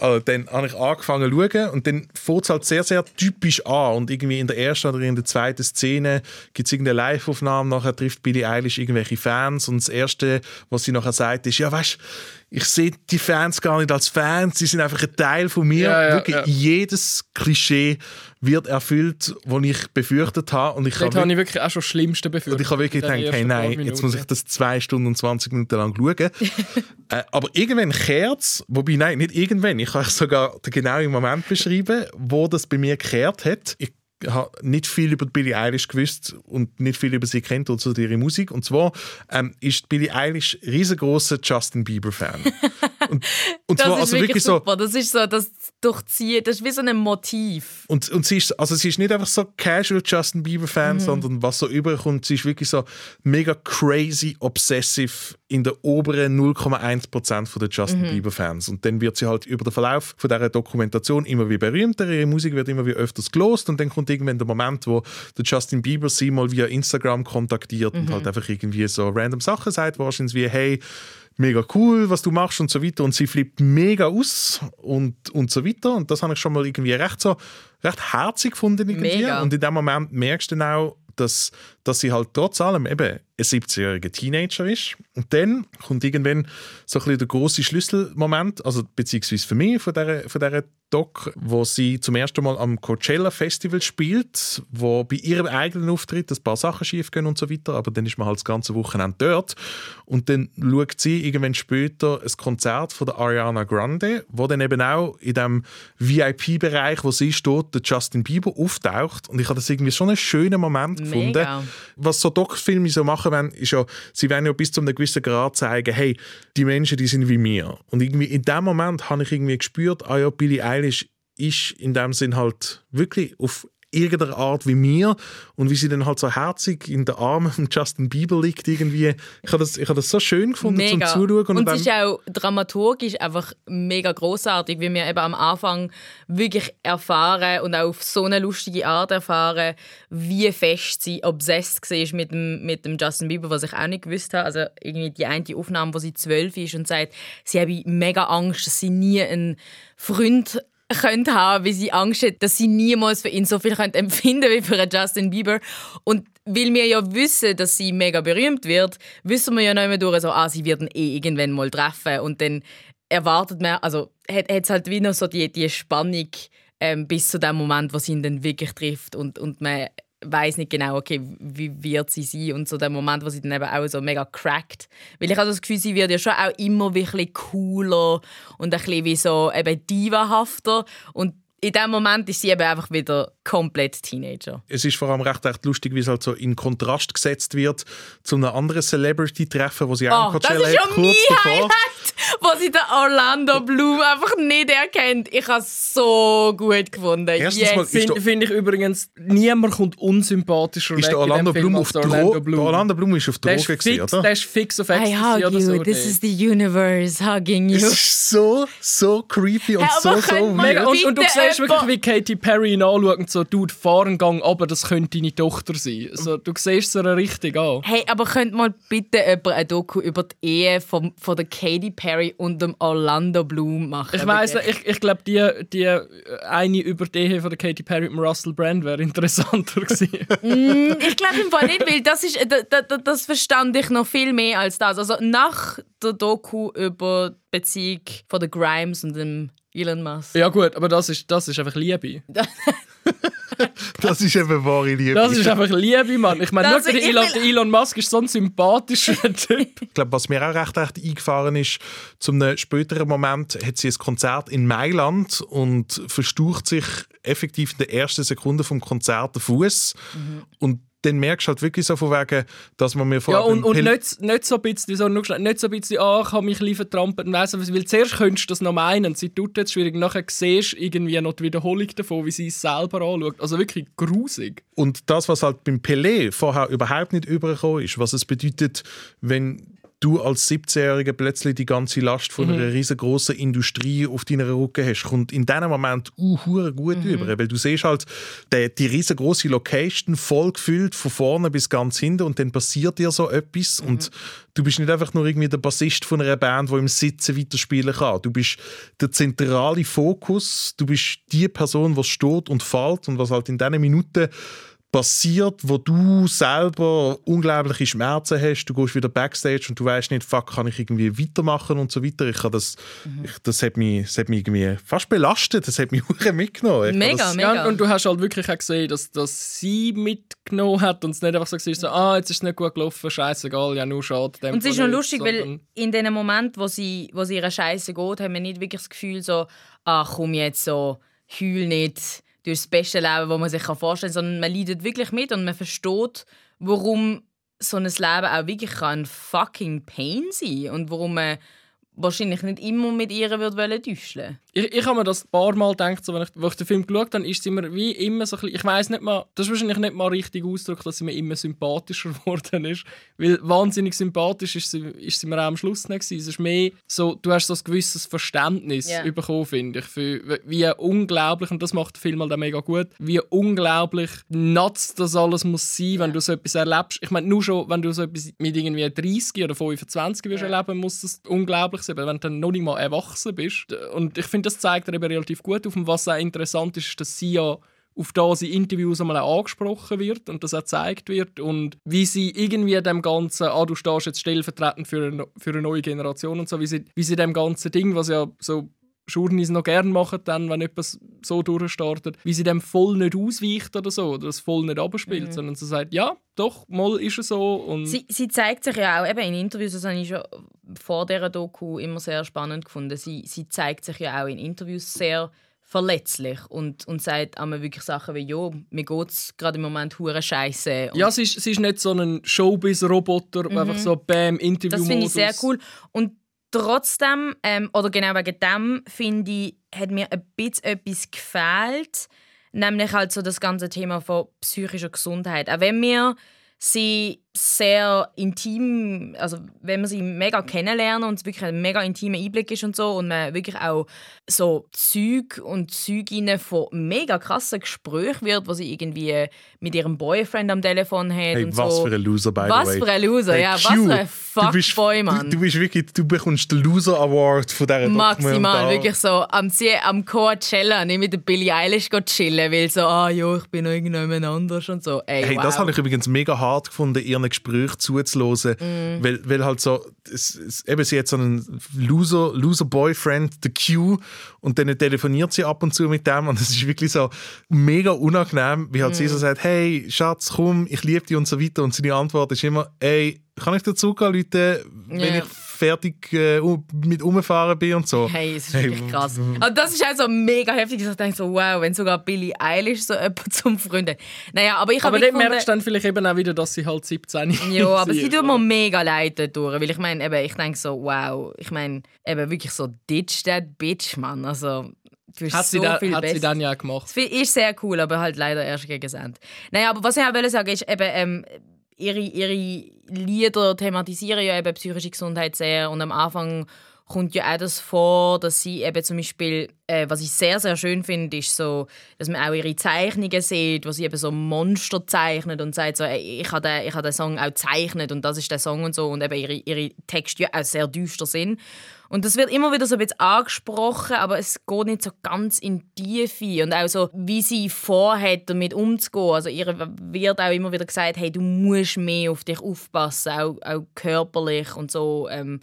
Also, dann habe ich angefangen zu schauen und dann fängt es halt sehr, sehr typisch an. Und irgendwie in der ersten oder in der zweiten Szene gibt es irgendeine Live-Aufnahme, nachher trifft Billie Eilish irgendwelche Fans und das Erste, was sie nachher sagt, ist, ja weißt ich sehe die Fans gar nicht als Fans, sie sind einfach ein Teil von mir. Ja, ja, Wirklich ja. jedes Klischee wird erfüllt, das ich befürchtet habe. Und ich Dort habe ich wirklich auch schon das Schlimmste befürchtet. und ich habe wirklich gedacht, hey, nein, jetzt muss ich das zwei Stunden und 20 Minuten lang schauen. äh, aber irgendwann kehrt es, wobei, nein, nicht irgendwann, ich kann euch sogar den genauen Moment beschreiben, wo das bei mir gekehrt hat. Ich habe nicht viel über Billie Eilish gewusst und nicht viel über sie kennt oder ihre Musik. Und zwar ähm, ist Billie Eilish riesengroßer Justin Bieber-Fan. und, und Das zwar ist also wirklich, wirklich so, super. Das ist so das Durchziehen, das ist wie so ein Motiv. Und, und sie, ist, also sie ist nicht einfach so casual Justin Bieber-Fan, Mhm. sondern was so überkommt, sie ist wirklich so mega crazy obsessive in der oberen 0,1% der Justin Mhm. Bieber-Fans. Und dann wird sie halt über den Verlauf von dieser Dokumentation immer wie berühmter, ihre Musik wird immer wie öfters gelost und dann kommt irgendwann der Moment, wo der Justin Bieber sie mal via Instagram kontaktiert Mhm. und halt einfach irgendwie so random Sachen sagt, wahrscheinlich wie, hey, mega cool, was du machst und so weiter. Und sie flippt mega aus und, und so weiter. Und das habe ich schon mal irgendwie recht so recht herzig gefunden irgendwie. Mega. Und in dem Moment merkst du dann auch, dass, dass sie halt trotz allem eben ein 17-jähriger Teenager ist. Und dann kommt irgendwann so ein bisschen der große Schlüsselmoment, also beziehungsweise für mich von dieser, von dieser Doc, wo sie zum ersten Mal am Coachella Festival spielt, wo bei ihrem eigenen Auftritt ein paar Sachen schief gehen und so weiter, aber dann ist man halt das ganze Wochenende dort und dann schaut sie irgendwann später ein Konzert von der Ariana Grande, wo dann eben auch in dem VIP-Bereich, wo sie steht, der Justin Bieber auftaucht und ich habe das irgendwie schon einen schönen Moment gefunden. Mega. Was so Doc-Filme so machen wollen, ist ja, sie wollen ja bis zu einem gewissen Grad zeigen, hey, die Menschen, die sind wie mir. Und irgendwie in dem Moment habe ich irgendwie gespürt, ah ja, Billie Eilish ist in dem Sinn halt wirklich auf irgendeiner Art wie mir und wie sie dann halt so herzig in den Armen von Justin Bieber liegt irgendwie. Ich habe das, ich habe das so schön gefunden Mega. zum Zuschauen. Und, dann- es ist auch dramaturgisch einfach mega großartig, wie wir eben am Anfang wirklich erfahren und auch auf so eine lustige Art erfahren, wie fest sie obsessed war mit dem, mit dem Justin Bieber, was ich auch nicht gewusst habe. Also irgendwie die eine Aufnahme, wo sie zwölf ist und sagt, sie habe mega Angst, dass sie nie einen Freund könnte haben, weil sie Angst hat, dass sie niemals für ihn so viel könnte empfinden wie für Justin Bieber. Und weil wir ja wissen, dass sie mega berühmt wird, wissen wir ja nicht mehr durch, so, ah, sie werden eh irgendwann mal treffen. Und dann erwartet man, also hat es halt wie noch so die, die Spannung ähm, bis zu dem Moment, wo sie ihn dann wirklich trifft und, und man weiß nicht genau, okay, wie wird sie sein und so der Moment, wo sie dann eben auch so mega crackt. Weil ich habe das Gefühl, sie wird ja schon auch immer ein bisschen cooler und ein bisschen wie so eben divahafter und in dem Moment ist sie eben einfach wieder komplett Teenager. Es ist vor allem recht, recht lustig, wie es halt so in Kontrast gesetzt wird zu einem anderen Celebrity-Treffen, wo sie auch Oh, in das Coachella ist ja hat, mein kurz davor. Highlight, wo sie den Orlando Bloom einfach nicht erkennt. Ich habe es so gut gefunden. Erstens yes. mal Finde find ich übrigens, niemand kommt unsympathischer Ist weg der Orlando als auf? Orlando Bloom. Der Orlando Blum ist auf Drogen, ist gewesen, fix, oder? der ist fix auf I Ecstasy hug oder you. so. This der- is the universe hugging you. Es ist so, so creepy und Hey, so, so weird. und, und du siehst wirklich, wie Katy Perry ihn anschaut und so, du, fahr einen Gang aber das könnte deine Tochter sein. Also, du siehst sie richtig an. Hey, aber könnt mal bitte jemand ein Doku über die Ehe von, von der Katy Perry und dem Orlando Bloom machen? Ich weiss, ich, ich glaube, die, die eine über die Ehe von der Katy Perry mit dem Russell Brand wäre interessanter gewesen. Ich glaube im Fall nicht, weil das, ist, das, das, das verstand ich noch viel mehr als das. Also nach der Doku über die Beziehung von der Grimes und dem Elon Musk. ja gut, aber das ist, das ist einfach Liebe. Das ist eben wahre Liebe. Das ist einfach Liebe, Mann. Ich meine, schau, der ich Elon, Elon Musk ist so ein sympathischer Typ. Ich glaube, was mir auch recht, recht eingefahren ist, zu einem späteren Moment hat sie ein Konzert in Mailand und verstaucht sich effektiv in der ersten Sekunde vom Konzert den Fuß. Und dann merkst du halt wirklich so von wegen, dass man mir Ja, vorher und, und nicht, nicht so ein bisschen, so, nicht so ein bisschen, ah, ich habe mich ein bisschen vertrampelt weil zuerst könntest du das noch meinen, sie tut jetzt schwierig, nachher siehst du irgendwie noch die Wiederholung davon, wie sie es selber anschaut. Also wirklich grusig. Und das, was halt beim Pelé vorher überhaupt nicht übergekommen ist, was es bedeutet, wenn du als 17-Jähriger plötzlich die ganze Last von einer riesengroßen Industrie auf deiner Rücken hast, kommt in diesem Moment uh, gut über. Weil du siehst halt die, die riesengroße Location voll gefüllt, von vorne bis ganz hinten und dann passiert dir so etwas und du bist nicht einfach nur irgendwie der Bassist von einer Band, die im Sitzen weiterspielen kann. Du bist der zentrale Fokus, du bist die Person, die steht und fällt und was halt in diesen Minuten passiert, wo du selber unglaubliche Schmerzen hast, du gehst wieder backstage und du weißt nicht, fuck, kann ich irgendwie weitermachen und so weiter. Ich habe das, ich, das, hat mich, das hat mich irgendwie fast belastet, das hat mich hure mitgenommen. Ich Mega, das, mega. Ja, und du hast halt wirklich auch gesehen, dass, dass sie mitgenommen hat und es nicht einfach so war, so, ah, jetzt ist es nicht gut gelaufen, scheißegal, ja, nur schade. in dem Und es ist noch lustig, weil in dem Moment, wo sie, wo sie ihre Scheiße geht, haben wir nicht wirklich das Gefühl so, ach komm jetzt so, heul nicht durch das beste Leben, das man sich vorstellen kann, sondern man leidet wirklich mit und man versteht, warum so ein Leben auch wirklich kann ein fucking Pain sein und warum man wahrscheinlich nicht immer mit ihr würde wollen. Ich, ich habe mir das ein paar Mal gedacht, so, wenn ich, wo ich den Film geschaut habe, ist sie mir wie immer so ein bisschen, ich weiß nicht mal, das ist wahrscheinlich nicht mal richtig Ausdruck, dass sie mir immer sympathischer geworden ist, weil wahnsinnig sympathisch ist sie, ist sie mir auch am Schluss nicht gewesen. Es ist mehr so, du hast so ein gewisses Verständnis Ja. bekommen, finde ich, für wie unglaublich, und das macht der Film halt auch mega gut, wie unglaublich nuts das alles muss sein, wenn du so etwas erlebst. Ich meine, nur schon, wenn du so etwas mit irgendwie 30 oder 25 wirst erleben, muss das unglaublich sein, weil wenn du dann noch nicht mal erwachsen bist. Und ich finde, das zeigt er eben relativ gut auf. Und was auch interessant ist, dass sie ja auf das in Interviews einmal angesprochen wird und das auch gezeigt wird und wie sie irgendwie dem Ganzen, ah, du stehst jetzt stellvertretend für eine, für eine neue Generation und so, wie sie, wie sie dem ganzen Ding, was ja so Journeys noch gerne machen, dann, wenn etwas so durchstartet, wie sie dem voll nicht ausweicht oder so, oder das voll nicht abspielt, sondern sie sagt, ja, doch, mal ist es so und Sie, sie zeigt sich ja auch eben in Interviews, das habe ich schon vor dieser Doku immer sehr spannend gefunden. Sie, sie zeigt sich ja auch in Interviews sehr verletzlich und, und sagt einmal wirklich Sachen wie, ja, mir geht es gerade im Moment hure scheiße. ja, sie ist, sie ist nicht so ein Showbiz-Roboter, der einfach so bam, interview Das finde ich sehr cool. Und trotzdem, ähm, oder genau wegen dem, finde ich, hat mir ein bisschen etwas gefehlt. Nämlich halt so das ganze Thema von psychischer Gesundheit. Auch wenn wir sie sehr intim, also wenn wir sie mega kennenlernen und es wirklich ein mega intimer Einblick ist und so und man wirklich auch so Züg und Zeuginnen von mega krassen Gesprächen wird, wo sie irgendwie mit ihrem Boyfriend am Telefon hat Hey, und was so. für ein Loser, by Was the way. für ein Loser, Hey, ja, was Q, für ein Fuckboy, Mann. Du, du bist wirklich, du bekommst den Loser Award von dieser Maximal, wirklich so am, am Coachella, nicht mit der Billie Eilish chillen, weil so, ah ja, ich bin noch irgendjemand anders und so. Ey, Hey, wow. das habe ich übrigens mega hart gefunden, ihren Gespräch zuzuhören, Mm. weil, weil halt so, es, es, eben sie hat so einen Loser, Loser Boyfriend, der Q, und dann telefoniert sie ab und zu mit dem und es ist wirklich so mega unangenehm, wie halt sie Mm. so sagt, hey Schatz, komm, ich liebe dich und so weiter und seine Antwort ist immer, ey, kann ich dir Zug anrufen, wenn Ja. ich fertig äh, mit umfahren bin und so. Hey, es ist Hey, wirklich krass. Und das ist auch so mega heftig, dass ich denke so, wow, wenn sogar Billie Eilish so jemand zum Freund hat. Naja, aber ich Aber habe dort gefunden- merkst du dann vielleicht eben auch wieder, dass sie halt 17 Ja, aber sie ist, tut mir mega leid dadurch, weil ich meine, eben, ich denke so, wow, ich meine, eben wirklich so ditch that bitch, Mann, also du hast Hat, so sie, dann, viel hat besser. sie dann ja gemacht. Das ist sehr cool, aber halt leider erst gegen das Ende. Naja, aber was ich auch wollte sagen ist eben, ähm, ihre, ihre Lieder thematisieren ja eben psychische Gesundheit sehr und am Anfang kommt ja auch das vor, dass sie eben zum Beispiel, äh, was ich sehr, sehr schön finde, ist so, dass man auch ihre Zeichnungen sieht, wo sie eben so Monster zeichnet und sagt so, ey, ich habe den, habe den Song auch gezeichnet und das ist der Song und so und eben ihre, ihre Texte ja auch sehr düster sind. Und das wird immer wieder so ein bisschen angesprochen, aber es geht nicht so ganz in die Tiefe. Und auch so, wie sie vorhat, damit umzugehen. Also ihr wird auch immer wieder gesagt, hey, du musst mehr auf dich aufpassen, auch, auch körperlich und so. Ähm,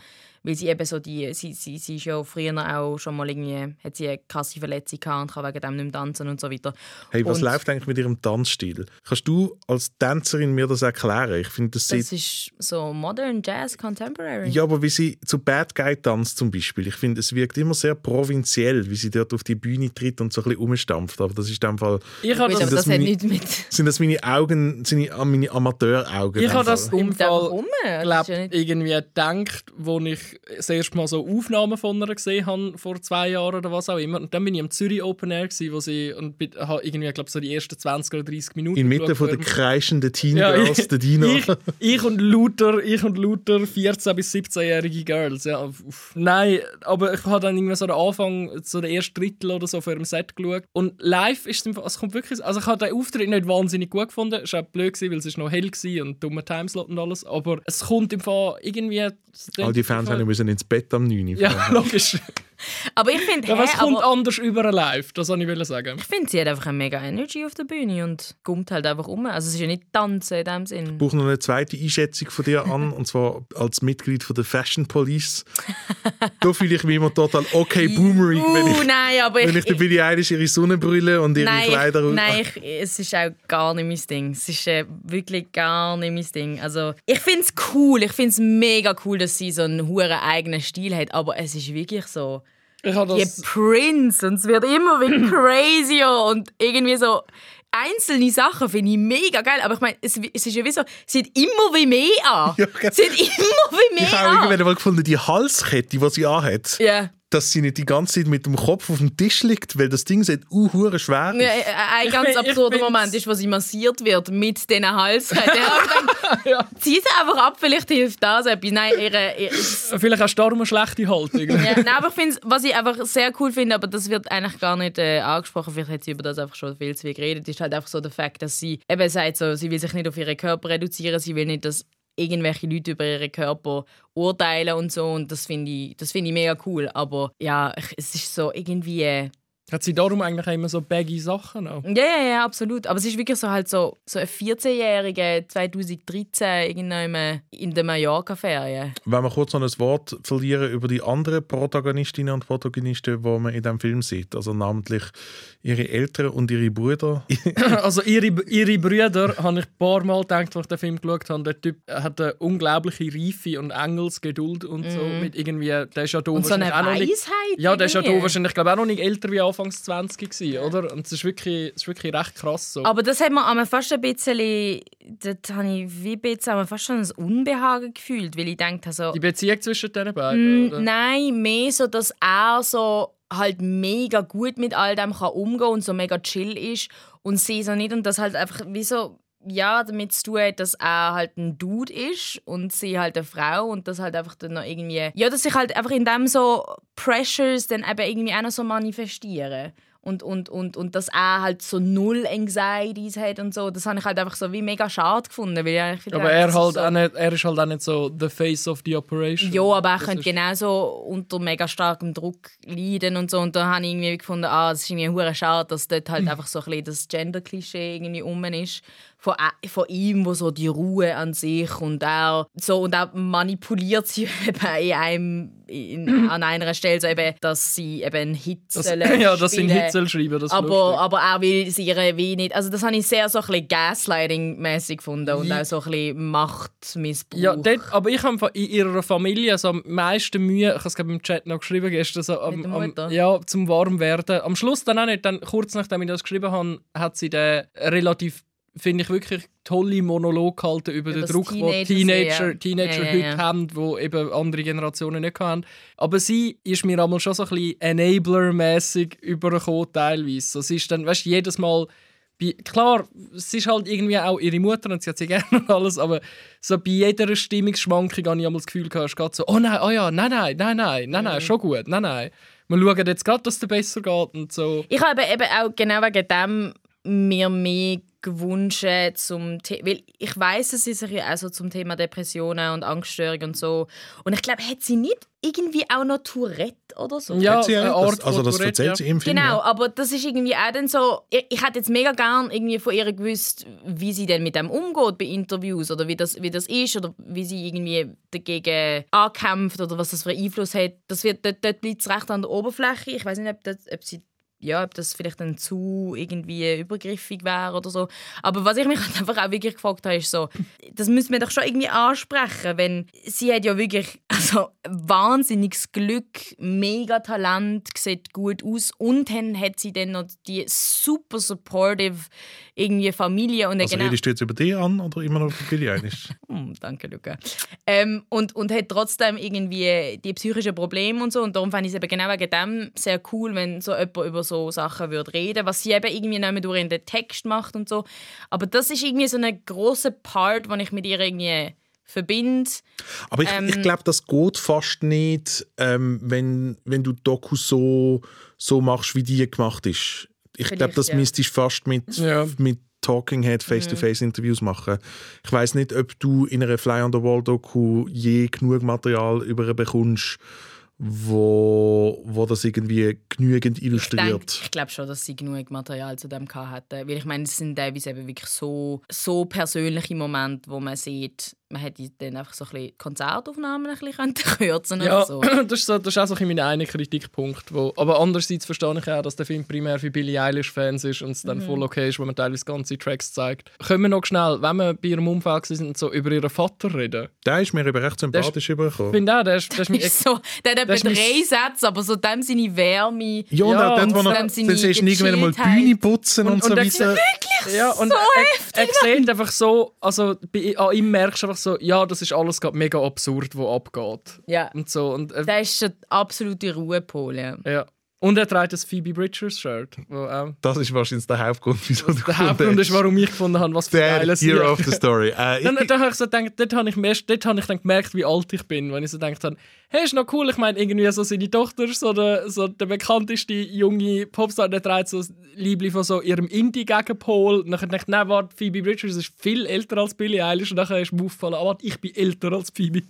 weil sie eben so die, sie, sie, sie ist ja früher auch schon mal irgendwie, hat sie eine krasse Verletzung gehabt und kann wegen dem nicht mehr tanzen und so weiter. Hey, was und läuft eigentlich mit ihrem Tanzstil? Kannst du als Tänzerin mir das erklären? Ich finde, das, Das sieht... ist so Modern Jazz, Contemporary. Ja, aber wie sie zu Bad Guy tanzt zum Beispiel, ich finde, es wirkt immer sehr provinziell, wie sie dort auf die Bühne tritt und so ein bisschen umstampft. Aber das ist in dem Fall... Ich habe das, das das, hat meine- nichts mit... Sind das meine Augen, sind die- meine Amateuraugen? ich habe das Unfall rum. Das glaub, ist ja nicht- irgendwie gedacht, wo ich das erste Mal so Aufnahmen von ihr gesehen habe, vor zwei Jahren oder was auch immer. Und dann bin ich am Zürich Open Air, gewesen, wo sie und bin- habe irgendwie, glaube so die ersten 20 oder 30 Minuten Inmitten von wo den er- kreischenden Teen Ja, Girls, ich, der Dino. ich, ich und lauter, ich und lauter 14- bis 17-jährige Girls. Ja. Uff. Nein, aber ich habe dann irgendwie so den Anfang, so den ersten Drittel oder so von ihrem Set geschaut. Und live ist es, Fall- es kommt wirklich, also ich habe den Auftritt nicht wahnsinnig gut gefunden. Es war auch blöd, gewesen, weil es ist noch hell war und dummer Timeslot und alles. Aber es kommt im Fall irgendwie... All die Fans haben müssen ins Bett am 9 Uhr. Ja, logisch. Aber ich finde, es hä, kommt aber anders über live, das wollte ich sagen. ich finde, sie hat einfach eine mega Energy auf der Bühne und kommt halt einfach um. Also es ist ja nicht tanzen in dem Sinn. Ich brauche noch eine zweite Einschätzung von dir an, und zwar als Mitglied von der Fashion Police. da fühle ich mich immer total okay boomerig, wenn Uh, ich, nein, aber wenn ich, ich der Billie Eilish ihre Sonnenbrille und ihre nein, Kleider... ich, nein ich, es ist auch gar nicht mein Ding. Es ist äh, wirklich gar nicht mein Ding. Also, ich finde es cool, ich finde es mega cool, dass sie so einen hohen eigenen Stil hat, aber es ist wirklich so... Ich habe das... Prince und es wird immer wie crazier und irgendwie so einzelne Sachen finde ich mega geil, aber ich meine, es, es ist ja wie so, sie hat immer wie mehr an. Ja, gell. sie hat immer wie mehr Ich habe an. irgendwann mal gefunden, die Halskette, die sie anhat, Ja. Dass sie nicht die ganze Zeit mit dem Kopf auf dem Tisch liegt, weil das Ding sieht uh, hure schwer Ja, aus. äh, ein ganz ich absurder find's- Moment ist, wo sie massiert wird mit diesen. Ich Ja. zieh sie einfach ab, vielleicht hilft das etwas. Nein, ihre, ihre, Vielleicht hast du darum eine schlechte Haltung. Ja, nein, aber ich finde, was ich einfach sehr cool finde, aber das wird eigentlich gar nicht äh, angesprochen, vielleicht hat sie über das einfach schon viel zu viel geredet, ist halt einfach so der Fakt, dass sie eben sagt, so, sie will sich nicht auf ihren Körper reduzieren, sie will nicht, dass irgendwelche Leute über ihren Körper urteilen und so. Und das finde ich, das finde ich mega cool, aber ja, ich, es ist so irgendwie... Hat sie darum eigentlich auch immer so baggy Sachen auch? ja, ja, ja, absolut. Aber es ist wirklich so halt so, so ein 14-Jähriger 2013 irgendwann in der Mallorca-Ferien. Wenn wir kurz noch ein Wort verlieren über die anderen Protagonistinnen und Protagonisten, die man in diesem Film sieht, also namentlich ihre Eltern und ihre Brüder. Also ihre, ihre Brüder habe ich ein paar Mal gedacht, als ich den Film geschaut habe. Der Typ hat eine unglaubliche Reife und Engelsgeduld und so. Mit irgendwie, der ist ja da. Und so eine wahrscheinlich auch noch nicht, Weisheit. Ja, der ist ja da wahrscheinlich glaube auch noch nicht älter wie Anfangs 20 gewesen, oder? Und es ist wirklich, es ist wirklich recht krass so. Aber das hat man einmal fast ein bisschen, das habe ich wie ein bisschen fast schon ein Unbehagen gefühlt, weil ich dachte so, Die Beziehung zwischen den beiden, mm, oder? nein, mehr so, dass er so halt mega gut mit all dem kann umgehen und so mega chill ist und sie so nicht und das halt einfach wie so ja, damit zu tun hat, dass er halt ein Dude ist und sie halt eine Frau und das halt einfach dann noch irgendwie... Ja, dass sich halt einfach in dem so Pressures dann eben irgendwie auch noch so manifestieren. Und, und, und, und dass er halt so null Anxieties hat und so, das habe ich halt einfach so wie mega schade gefunden. Weil ich Aber er, ist halt so, auch nicht, er ist halt auch nicht so the face of the operation. ja, aber er Das könnte genauso unter mega starkem Druck leiden und so. Und da habe ich irgendwie gefunden, ah, es ist irgendwie hure schade, dass dort halt einfach so ein bisschen das Gender-Klischee irgendwie um ist. Von, äh, von ihm, wo so die Ruhe an sich und er so und auch manipuliert sie eben in einem, in, an einer Stelle, so eben, dass sie eben einen Hit Das, ja, dass sie einen spielen. Hit soll schreiben das aber, aber er will sie ihre wie nicht. Also das habe ich sehr so ein bisschen Gaslighting-mäßig gefunden und auch so ein bisschen Machtmissbrauch. Ja, dort, aber ich habe in ihrer Familie so am meisten Mühe, ich habe es gerade im Chat noch geschrieben gestern, so am, am, ja, zum Warmwerden. Am Schluss dann auch nicht, dann, kurz nachdem ich das geschrieben habe, hat sie den relativ, finde ich, wirklich tolle Monolog gehalten über, den das Druck, den Teenager ja. Teenager Ja, ja, heute haben, wo eben andere Generationen nicht haben. Aber sie ist mir einmal schon so ein bisschen Enabler-mäßig übergekommen teilweise. Sie ist dann, weißt du, jedes Mal bei, klar, es ist halt irgendwie auch ihre Mutter und sie hat sie gerne und alles, aber so bei jeder Stimmungsschwankung habe ich einmal das Gefühl gehabt, es geht so, oh nein, oh ja, nein, nein, nein, nein, nein, nein, schon gut, nein, nein. Wir schauen jetzt gerade, dass es dir besser geht und so. Ich habe eben auch genau wegen dem mir mehr gewünscht zum The weil ich weiß dass sie sich ja auch so zum Thema Depressionen und Angststörungen und so und ich glaube hat sie nicht irgendwie auch noch Tourette oder so Ja, Hat sie eine Art das, also das Tourette, erzählt ja. sie im Film. Genau, Ja. aber das ist irgendwie auch dann so. Ich, ich hätte jetzt mega gern irgendwie von ihr gewusst, wie sie denn mit dem umgeht bei Interviews oder wie das, wie das ist oder wie sie irgendwie dagegen ankämpft oder was das für einen Einfluss hat. Das wird, dort, dort bleibt es recht an der Oberfläche. Ich weiß nicht, ob, das, ob sie ja, ob das vielleicht dann zu irgendwie übergriffig wäre oder so. Aber was ich mich halt einfach auch wirklich gefragt habe, ist so, das müssen wir doch schon irgendwie ansprechen, wenn sie hat ja wirklich also wahnsinniges Glück, mega Talent, sieht gut aus und dann hat sie dann noch die super supportive irgendwie Familie und Also genau redest du jetzt über die an oder immer noch über Billie Eilish? Hm, danke, Luca. Ähm, und, und hat trotzdem irgendwie die psychischen Probleme und so. Und darum fand ich es eben genau wegen dem sehr cool, wenn so jemand über so Sachen würde reden was sie eben irgendwie nicht mehr durch in den Text macht und so. Aber das ist irgendwie so ein großer Part, den ich mit ihr irgendwie verbinde. Aber ich, Ähm, ich glaube, das geht fast nicht, ähm, wenn, wenn du Doku so, so machst, wie die gemacht ist. Ich glaube, das ja. müsstest du fast mit, Ja. mit Talking Head Face-to-Face-Interviews machen. Ich weiß nicht, ob du in einer Fly on the Wall Doku je genug Material über bekommst, wo, wo das irgendwie genügend Ich, illustriert. denk- ich glaube schon, dass sie genug Material zu dem hatten. Weil ich meine, es sind teilweise eben wirklich so, so persönliche Momente, wo man sieht, man hätte dann einfach so ein bisschen Konzertaufnahmen ein bisschen kürzen Ja, oder so. das, ist so, das ist auch so ein mein einer Kritikpunkt. Wo, aber andererseits verstehe ich auch, dass der Film primär für Billie Eilish-Fans ist und es Mhm. dann voll okay ist, wenn man teilweise ganze Tracks zeigt. Können wir noch schnell, wenn wir bei ihrem Unfall sind, so über ihren Vater reden? Der ist mir eben recht sympathisch Ich übergekommen. finde auch, der ist, der ist mir ist so, der hat etwa drei Sätze, aber so dem seine Wärme. Ja, und Ja, wo und er, dann siehst du irgendwann mal die. Bühne putzen und, Und- so und er- weiter. Ja, und er, er sieht einfach so, also bei, an ihm merkst du einfach so, ja, das ist alles gerade mega absurd, was abgeht. Ja. Und so. Und, äh, Der ist schon der absolute Ruhepol. Ja. ja. Und er trägt das Phoebe Bridgers-Shirt. wo auch Das ist wahrscheinlich der Hauptgrund, wieso du Der Hauptgrund ist, warum ich gefunden habe, was für der geiles Hero of the Story. Äh, Dann, dann habe ich so gedacht, dort habe ich, mehr, dort habe ich dann gemerkt, wie alt ich bin, wenn ich so gedacht habe, hey, ist noch cool, ich meine, irgendwie so seine Tochter, so der, so der bekannteste junge Popstar, der trägt so das Liebling von so ihrem Indie-Gegenpol. Und dann dachte ich, nein, warte, Phoebe Bridgers ist viel älter als Billie Eilish. Und dann ist mir aufgefallen, ah, warte, ich bin älter als Phoebe.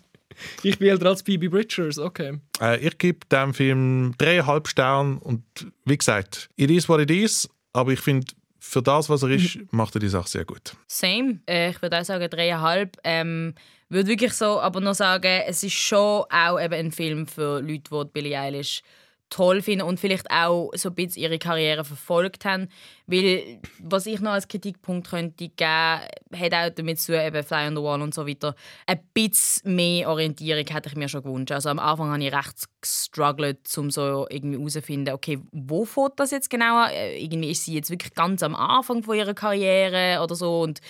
Ich bin älter als Phoebe Bridgers, okay. äh, ich gebe dem Film dreieinhalb Sterne und wie gesagt, it is what it is, aber ich finde, für das, was er ist, macht er die Sache sehr gut. Same. Äh, ich würde auch sagen dreieinhalb. Ähm, würde wirklich so aber noch sagen, es ist schon auch eben ein Film für Leute, die Billie Eilish toll finden und vielleicht auch so ein bisschen ihre Karriere verfolgt haben. Weil, was ich noch als Kritikpunkt könnte geben, hat auch damit zu eben Fly on the Wall und so weiter. Ein bisschen mehr Orientierung hätte ich mir schon gewünscht. Also am Anfang habe ich recht gestruggelt, um so irgendwie herauszufinden, okay, wo fährt das jetzt genau an? Äh, Irgendwie ist sie jetzt wirklich ganz am Anfang von ihrer Karriere oder so und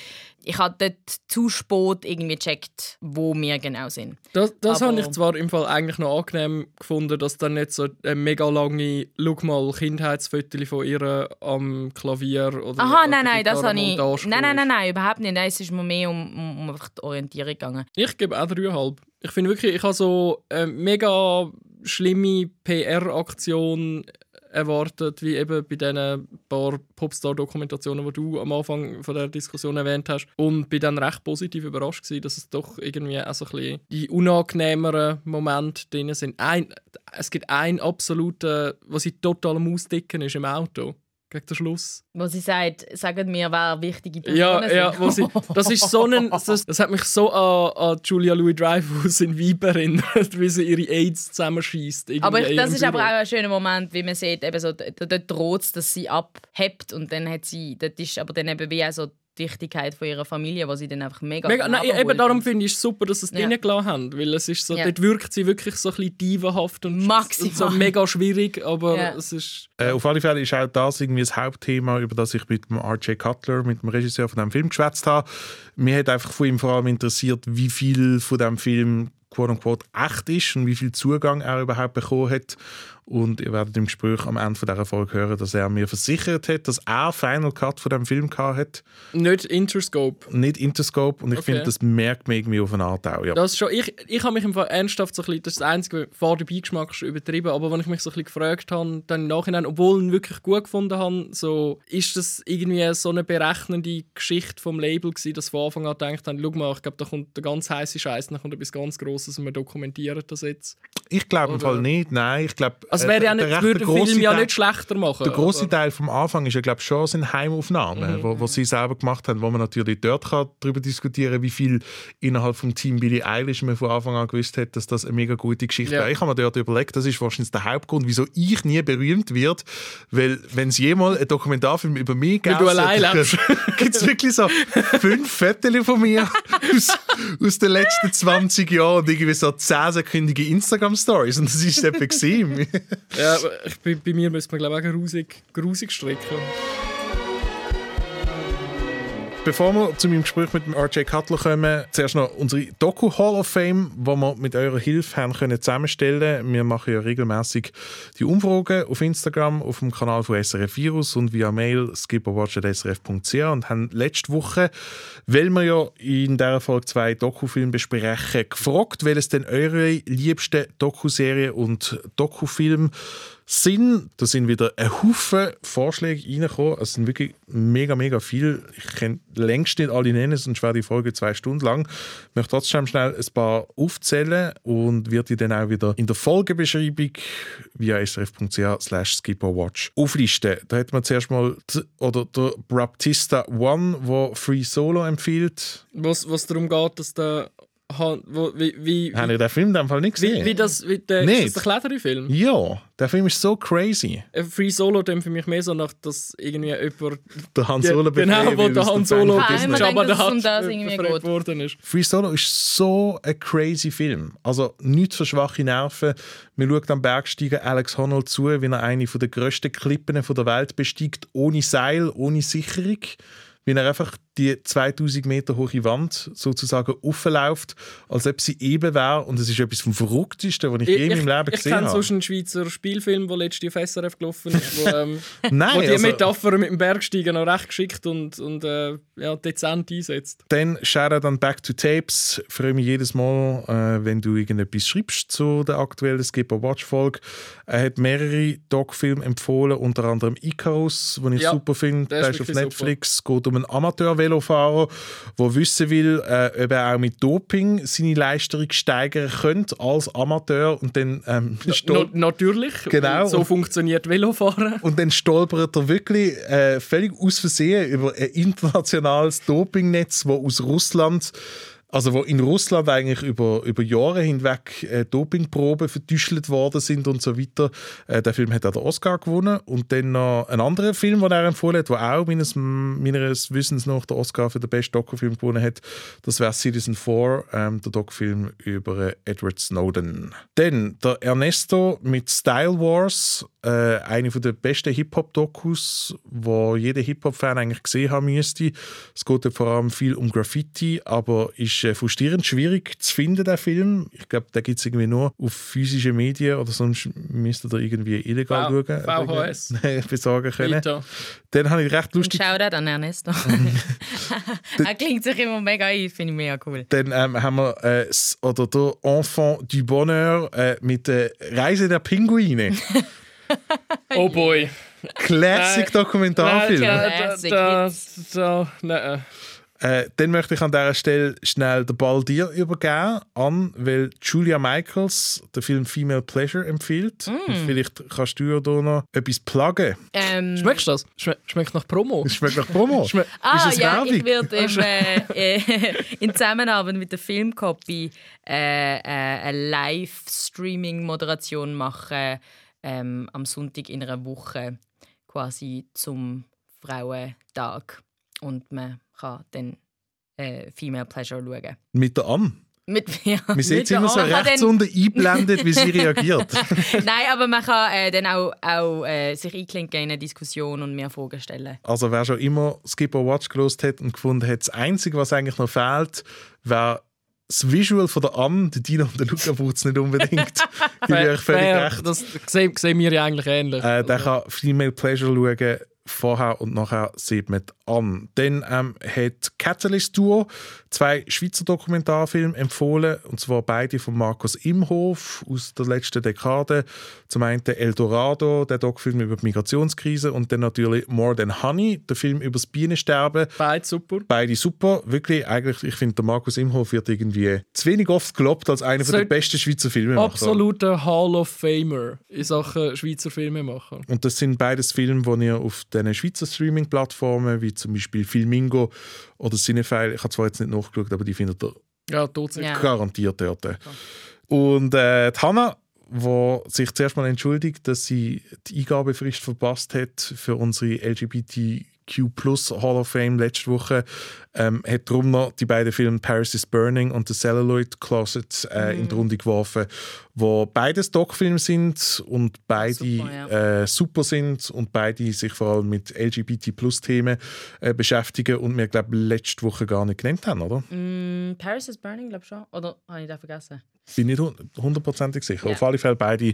ich habe dort zu spät irgendwie gecheckt, wo wir genau sind. Das, das habe ich zwar im Fall eigentlich noch angenehm gefunden, dass dann nicht so eine mega lange «Schau mal» Kindheitsfoto von ihr am Klavier oder Aha, an nein, nein, das habe ich. Nein, nein, nein, nein, überhaupt nicht. Nein, es ist mir mehr um, um, um die Orientierung gegangen. Ich gebe auch dreieinhalb. Ich finde wirklich, ich habe so eine mega schlimme PR-Aktion erwartet, wie eben bei diesen paar Popstar-Dokumentationen, die du am Anfang von der Diskussion erwähnt hast. Und bin dann recht positiv überrascht gewesen, dass es doch irgendwie auch so ein bisschen die unangenehmeren Momente drin sind. Ein, es gibt einen absoluten, was ich total am Ausdicken ist im Auto. Gegen den Schluss. Wo sie sagt, sagen mir, wer wichtige Personen Ja, sind. ja, wo sie, das ist so ein, das, das hat mich so an, an Julia Louis-Dreyfus in Vibe erinnert, wie sie ihre AIDS zusammenschießt. aber ich, das ist aber auch ein schöner Moment, wie man sieht, eben so, dort droht es, dass sie abhebt und dann hat sie, dort ist aber dann eben wie auch so die Wichtigkeit von ihrer Familie, wo sie dann einfach mega, Mega, nein, eben darum finde ich es super, dass sie es Ja. drinnen gelassen haben, weil es ist so, Ja. dort wirkt sie wirklich so ein bisschen divahaft und, Maximal. und so mega schwierig, aber Ja. es ist... Äh, auf alle Fälle ist auch das irgendwie das Hauptthema, über das ich mit dem R.J. Cutler, mit dem Regisseur von dem Film geschwätzt habe. Mir hat einfach von ihm vor allem interessiert, wie viel von dem Film quote unquote echt ist und wie viel Zugang er überhaupt bekommen hat. Und ihr werdet im Gespräch am Ende von dieser Folge hören, dass er mir versichert hat, dass er Final Cut von dem Film hat, Nicht Interscope. nicht Interscope. Und ich Okay. finde, das merkt man irgendwie auf eine Art auch. Ja. Das ist schon, ich ich habe mich im Fall ernsthaft so ein bisschen, das ist das Einzige, vor der Beigeschmack ist übertrieben, aber wenn ich mich so ein bisschen gefragt habe, dann im Nachhinein, obwohl ich ihn wirklich gut gefunden habe, so, ist das irgendwie so eine berechnende Geschichte vom Label gewesen, dass von Anfang an gedacht haben, schau mal, ich glaube, da kommt der ganz heiße Scheiß, dann kommt etwas ganz Grosses und wir dokumentieren das jetzt. Ich glaube im Fall nicht. Nein, ich glaube, Also wäre ja äh, nicht, der recht würde grosse Film ja Teil- nicht schlechter machen. Der große Teil vom Anfang ist ja glaube schon sind Heimaufnahmen, wo, wo sie selber gemacht haben, wo man natürlich dort kann darüber diskutieren, wie viel innerhalb vom Team Billie Eilish man von Anfang an gewusst hat, dass das eine mega gute Geschichte Ja. wäre. Ich habe mir dort überlegt, das ist wahrscheinlich der Hauptgrund, wieso ich nie berühmt wird, weil wenn es jemals einen Dokumentarfilm über mich lebst. gibt es wirklich so fünf Fotos von mir aus, aus den letzten 20 Jahren und irgendwie so 10-sekündige Instagram-Stories und das ist etwa gewesen. Ja, bei, bei mir müsste man glaube ich auch grusig, grusig stricken. Bevor wir zu meinem Gespräch mit RJ Cutler kommen, zuerst noch unsere Doku Hall of Fame, die wir mit eurer Hilfe haben können zusammenstellen. Wir machen ja regelmäßig die Umfragen auf Instagram, auf dem Kanal von SRF Virus und via Mail skipperwatch.srf.ch und haben letzte Woche, weil wir ja in dieser Folge zwei Dokufilme besprechen, gefragt, welches denn eure liebsten Dokuserien und Dokufilme sind. Da sind wieder ein Haufen Vorschläge reingekommen. Es sind wirklich mega, mega viel. Ich kann längst nicht alle nennen, sonst wäre die Folge zwei Stunden lang. Ich möchte trotzdem schnell ein paar aufzählen und wird die dann auch wieder in der Folgebeschreibung via srf.ch skipperwatch auflisten. Da hat man zuerst mal oder der Baptista One, der Free Solo empfiehlt. Was, was darum geht, dass der... Han- Wo, wie, wie, Habe ich den Film in dem Fall nicht wie, gesehen? wie das... Wie der, Nicht. Ist das der Kletterfilm? ja, der Film ist so crazy. Äh, Free Solo dem für mich mehr so nach, dass irgendwie jemand... Der Han Ja, Solo genau, befreien wo der Han Solo Jabba der Hutt befreit worden ist. Free Solo ist so ein crazy Film. Also nichts für schwache Nerven. Man schaut am Bergsteiger Alex Honnold zu, wie er eine der grössten Klippen von der Welt besteigt, ohne Seil, ohne Sicherung. Wie er einfach die 2000 Meter hohe Wand sozusagen aufläuft, als ob sie eben wäre. Und es ist etwas vom Verrücktesten, was ich, je in meinem Leben ich gesehen kenne habe. sonst einen Schweizer Spielfilm, der letztes Jahr auf SRF gelaufen ist, wo, ähm, Nein, wo die also- Metapher mit dem Bergsteigen noch recht geschickt und, und äh, ja, dezent einsetzt. Dann dann Back to Tapes. Ich freue mich jedes Mal, äh, wenn du irgendetwas schreibst zu der aktuellen Skipper Watch Folge. Er hat mehrere Doc-Filme empfohlen, unter anderem Icarus, den ich Ja, super finde. der Der ist auf Netflix. Es geht um einen Amateur-Velofahrer, der wissen will, äh, ob er auch mit Doping seine Leistung steigern könnte als Amateur. Und dann, ähm, No, natürlich. Genau. So funktioniert Velofahren. und dann stolpert er wirklich äh, völlig aus Versehen über ein internationales Dopingnetz, wo aus Russland, also wo in Russland eigentlich über, über Jahre hinweg äh, Dopingproben vertüschelt worden sind und so weiter. Äh, der Film hat auch den Oscar gewonnen. Und dann noch ein anderer Film, den er empfohlen hat, der auch meines, meines Wissens nach den Oscar für den besten Dokufilm gewonnen hat. Das wäre Citizen 4, ähm, der Dokufilm über äh, Edward Snowden. Dann der Ernesto mit Style Wars, äh, eine der besten Hip-Hop-Dokus, wo jeder Hip-Hop-Fan eigentlich gesehen haben müsste. Es geht ja vor allem viel um Graffiti, aber ist äh, frustrierend schwierig zu finden, der Film. Ich glaube, der gibt es irgendwie nur auf physischen Medien oder sonst müsste ihr irgendwie illegal V- schauen. VHS. besorgen können. Weiter. Dann habe ich recht Und lustig Shoutout an Ernesto. er klingt sich immer mega ein, finde ich mega cool. Dann ähm, haben wir äh, oder der Enfant du Bonheur äh, mit der Reise der Pinguine. Oh boy. Classic Dokumentarfilm. Nein, da, Classic da, da. Äh, dann möchte ich an dieser Stelle schnell den Ball dir übergeben, an, weil Julia Michaels den Film Female Pleasure empfiehlt. Mm. Und vielleicht kannst du ja da noch etwas pluggen. Ähm, Schmeckst du das? Schme schmeckt nach Promo. Es schmeckt nach Promo. Schme Ah, ja, ich werde im, äh, äh, in Zusammenarbeit mit der Filmcopy äh, äh, eine Livestreaming-Moderation machen ähm, am Sonntag in einer Woche quasi zum Frauentag. Und man kann dann äh, Female Pleasure schauen. Mit der An. Mit, ja, Man sieht immer so rechts dann- unten eingeblendet, wie sie reagiert. Nein, aber man kann äh, dann auch, auch äh, sich einklinken in eine Diskussion und mir Fragen stellen. Also wer schon immer Skipper Watch gelost hat und gefunden hat, das Einzige, was eigentlich noch fehlt, wäre das Visual von der An, der Dino und der Luca braucht es nicht unbedingt. Die wäre ich völlig recht. Das sehen, sehen wir ja eigentlich ähnlich. Äh, der kann Female Pleasure schauen. Vorher und nachher sieht man an. Dann ähm, hat Catalyst Duo zwei Schweizer Dokumentarfilme empfohlen, und zwar beide von Markus Imhof aus der letzten Dekade. Zum einen Eldorado, der Doc-Film über die Migrationskrise, und dann natürlich More Than Honey, der Film über das Bienensterben. Beide super. Beide super, wirklich. Eigentlich, ich finde, der Markus Imhof wird irgendwie zu wenig oft gelobt als einer der besten Schweizer Filmemacher. Absoluter Hall of Famer in Sachen Schweizer Filmemacher. Und das sind beides Filme, die ihr auf diesen Schweizer Streaming-Plattformen, wie zum Beispiel Filmingo oder Cinefile, ich habe zwar jetzt nicht nachgeschaut, aber die findet ihr Ja. Ja. garantiert dort. Und äh, die Hanna, die sich zuerst mal entschuldigt, dass sie die Eingabefrist verpasst hat für unsere LGBTQ Plus Hall of Fame letzte Woche, ähm, hat darum noch die beiden Filme Paris is Burning und The Celluloid Closet äh, in die Runde geworfen, wo beides Doc-Filme sind und beide Super, ja. äh, super sind und beide sich vor allem mit LGBT Plus Themen äh, beschäftigen und wir glaube letzte Woche gar nicht genannt haben, oder? Mm, Paris is Burning, glaube ich schon. Oder habe ich das vergessen? Bin nicht hun- hundertprozentig sicher. Ja. Auf alle Fälle beide Mhm.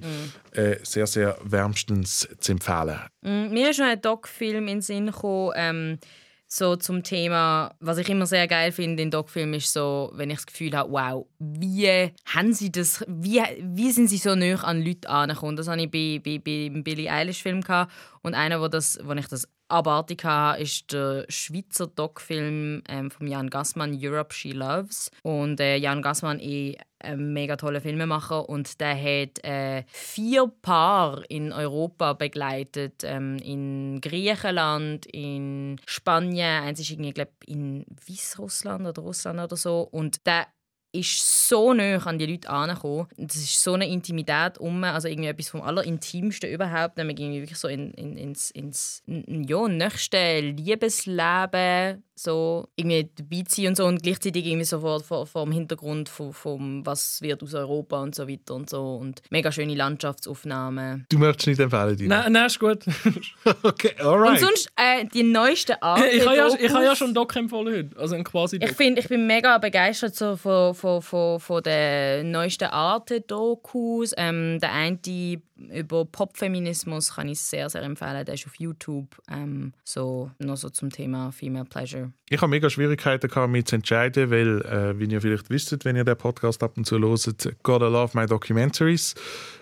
äh, sehr, sehr wärmstens zu empfehlen. Mm, Mir ist noch ein Doc-Film in den Sinn gekommen, ähm, so zum Thema, was ich immer sehr geil finde in Doc-Filmen, ist so, wenn ich das Gefühl habe, wow, wie haben sie das, wie, wie sind sie so nah an Leute angekommen? Das hatte ich bei, bei, beim Billie Eilish-Film und einer, wo, das, wo ich das abartig hatte, ist der Schweizer Doc-Film ähm, von Jan Gassmann, Europe She Loves. Und äh, Jan Gassmann ist ein mega toller Filmemacher und der hat äh, vier Paar in Europa begleitet. Ähm, in Griechenland, in Spanien, eins ist irgendwie, glaub, in Weißrussland oder Russland oder so. Und der ist so nah an die Leute angekommen. Es ist so eine Intimität um, also irgendwie etwas vom Allerintimsten überhaupt, nämlich irgendwie wirklich so in, in, ins, ins ja, nächste Liebesleben so irgendwie dabei zu sein und so und gleichzeitig irgendwie so vor, vor, vor dem Hintergrund von, von was wird aus Europa und so weiter und so und mega schöne Landschaftsaufnahmen. Du möchtest nicht empfehlen, Dino? Nein, nein, ist gut. Okay, alright. Und sonst äh, die neuesten Art. ich habe ja, ich habe ja schon Doc empfohlen heute. Also ein quasi Ich, find, ich bin mega begeistert so von, von, von, von den neuesten Arte-Dokus. Ähm, der eine über Popfeminismus kann ich sehr, sehr empfehlen. Der ist auf YouTube. Ähm, so, noch so zum Thema Female Pleasure. Ich habe mega Schwierigkeiten gehabt, mich zu entscheiden, weil, äh, wie ihr vielleicht wisst, wenn ihr den Podcast ab und zu hört, Gotta Love My Documentaries.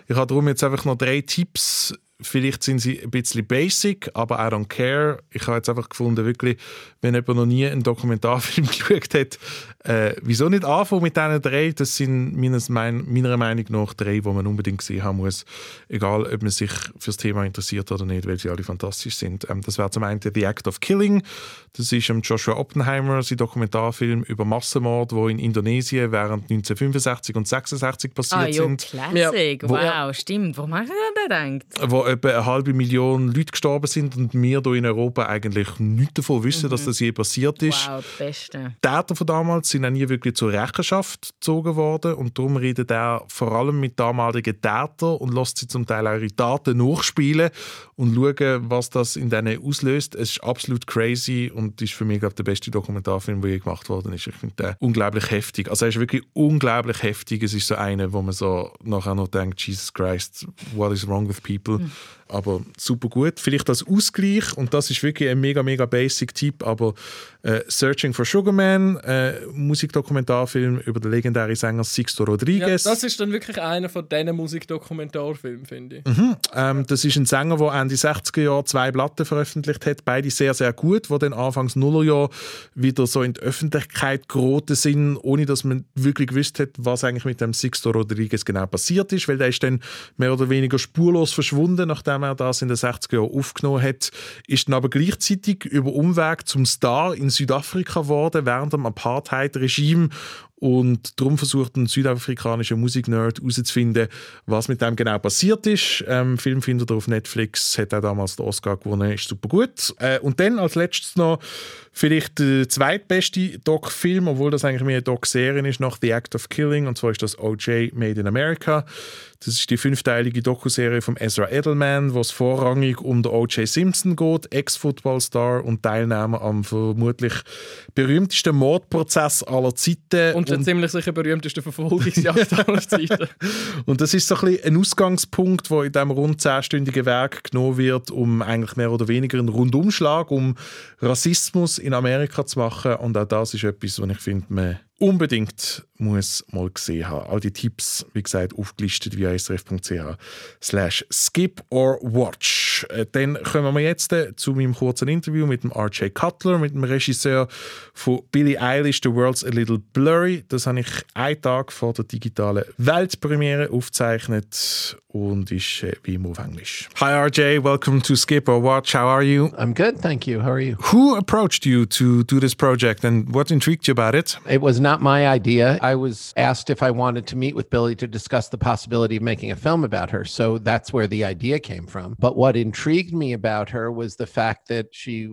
Ich habe darum jetzt einfach noch drei Tipps. Vielleicht sind sie ein bisschen basic, aber I don't care. Ich habe jetzt einfach gefunden, wirklich, wenn jemand noch nie einen Dokumentarfilm geschaut hat, äh, wieso nicht anfangen mit diesen drei? Das sind meines, mein, meiner Meinung nach drei, die man unbedingt gesehen haben muss. Egal, ob man sich für das Thema interessiert oder nicht, weil sie alle fantastisch sind. Ähm, das wäre zum einen The Act of Killing. Das ist ähm, Joshua Oppenheimer, sein Dokumentarfilm über Massenmord, wo in Indonesien während 1965 und 66 passiert Ah, ja, sind. Classic. Ja. Wow, stimmt. Warum habe ich an den gedacht? Wo etwa eine halbe Million Leute gestorben sind und wir hier in Europa eigentlich nichts davon wissen, dass das je passiert ist. Wow, das Beste. Die Täter von damals sind auch nie wirklich zur Rechenschaft gezogen worden und darum redet er vor allem mit damaligen Tätern und lässt sie zum Teil auch ihre Taten nachspielen und schauen, was das in denen auslöst. Es ist absolut crazy und ist für mich glaub, der beste Dokumentarfilm, der je gemacht worden ist. Ich finde den unglaublich heftig. Also er ist wirklich unglaublich heftig. Es ist so einer, wo man so nachher noch denkt, Jesus Christ, what is wrong with people? Aber super gut. Vielleicht als Ausgleich, und das ist wirklich ein mega, mega basic Tipp, aber äh, Searching for Sugar Man äh, Musikdokumentarfilm über den legendären Sänger Sixto Ja, Rodriguez. das ist dann wirklich einer von diesen Musikdokumentarfilmen, finde ich. Mhm. Ähm, das ist ein Sänger, der Ende 60er Jahre zwei Platten veröffentlicht hat, beide sehr, sehr gut, die dann Anfangs Nullerjahr wieder so in die Öffentlichkeit geraten sind, ohne dass man wirklich gewusst hat, was eigentlich mit dem Sixto Rodriguez genau passiert ist, weil der ist dann mehr oder weniger spurlos verschwunden, nachdem er das in den 60er Jahren aufgenommen hat, ist dann aber gleichzeitig über Umweg zum Star in Südafrika geworden, während dem Apartheid-Regime und darum versucht ein südafrikanischer Musiknerd herauszufinden, was mit dem genau passiert ist. Ähm, Film findet ihr auf Netflix, hat auch damals den Oscar gewonnen, ist super gut. Äh, und dann als letztes noch vielleicht der zweitbeste Doc-Film, obwohl das eigentlich mehr eine Doc-Serie ist, nach The Act of Killing, und zwar ist das O.J. Made in America. Das ist die fünfteilige Doku-Serie von Ezra Edelman, wo es vorrangig um den O.J. Simpson geht, Ex-Footballstar und Teilnehmer am vermutlich berühmtesten Mordprozess aller Zeiten. Und der ziemlich sicher berühmteste Verfolgungsjagd aller Zeiten. Und das ist so ein, ein Ausgangspunkt, wo in diesem rund zehnstündigen Werk genommen wird, um eigentlich mehr oder weniger einen Rundumschlag um Rassismus in Amerika zu machen. Und auch das ist etwas, was ich finde, man unbedingt muss mal gesehen haben. All die Tipps, wie gesagt, aufgelistet via srf.ch slash skip or watch. Äh, Dann kommen wir jetzt äh, zu meinem kurzen Interview mit dem R.J. Cutler, mit dem Regisseur von Billie Eilish, The World's a Little Blurry. Das habe ich einen Tag vor der digitalen Weltpremiere aufgezeichnet und ist äh, wie immer auf Englisch. Hi RJ, welcome to Skip or Watch. How are you? I'm good, thank you. How are you? Who approached you to do this project and what intrigued you about it? It was not my idea. I was asked if I wanted to meet with Billy to discuss the possibility of making a film about her. So that's where the idea came from. But what intrigued me about her was the fact that she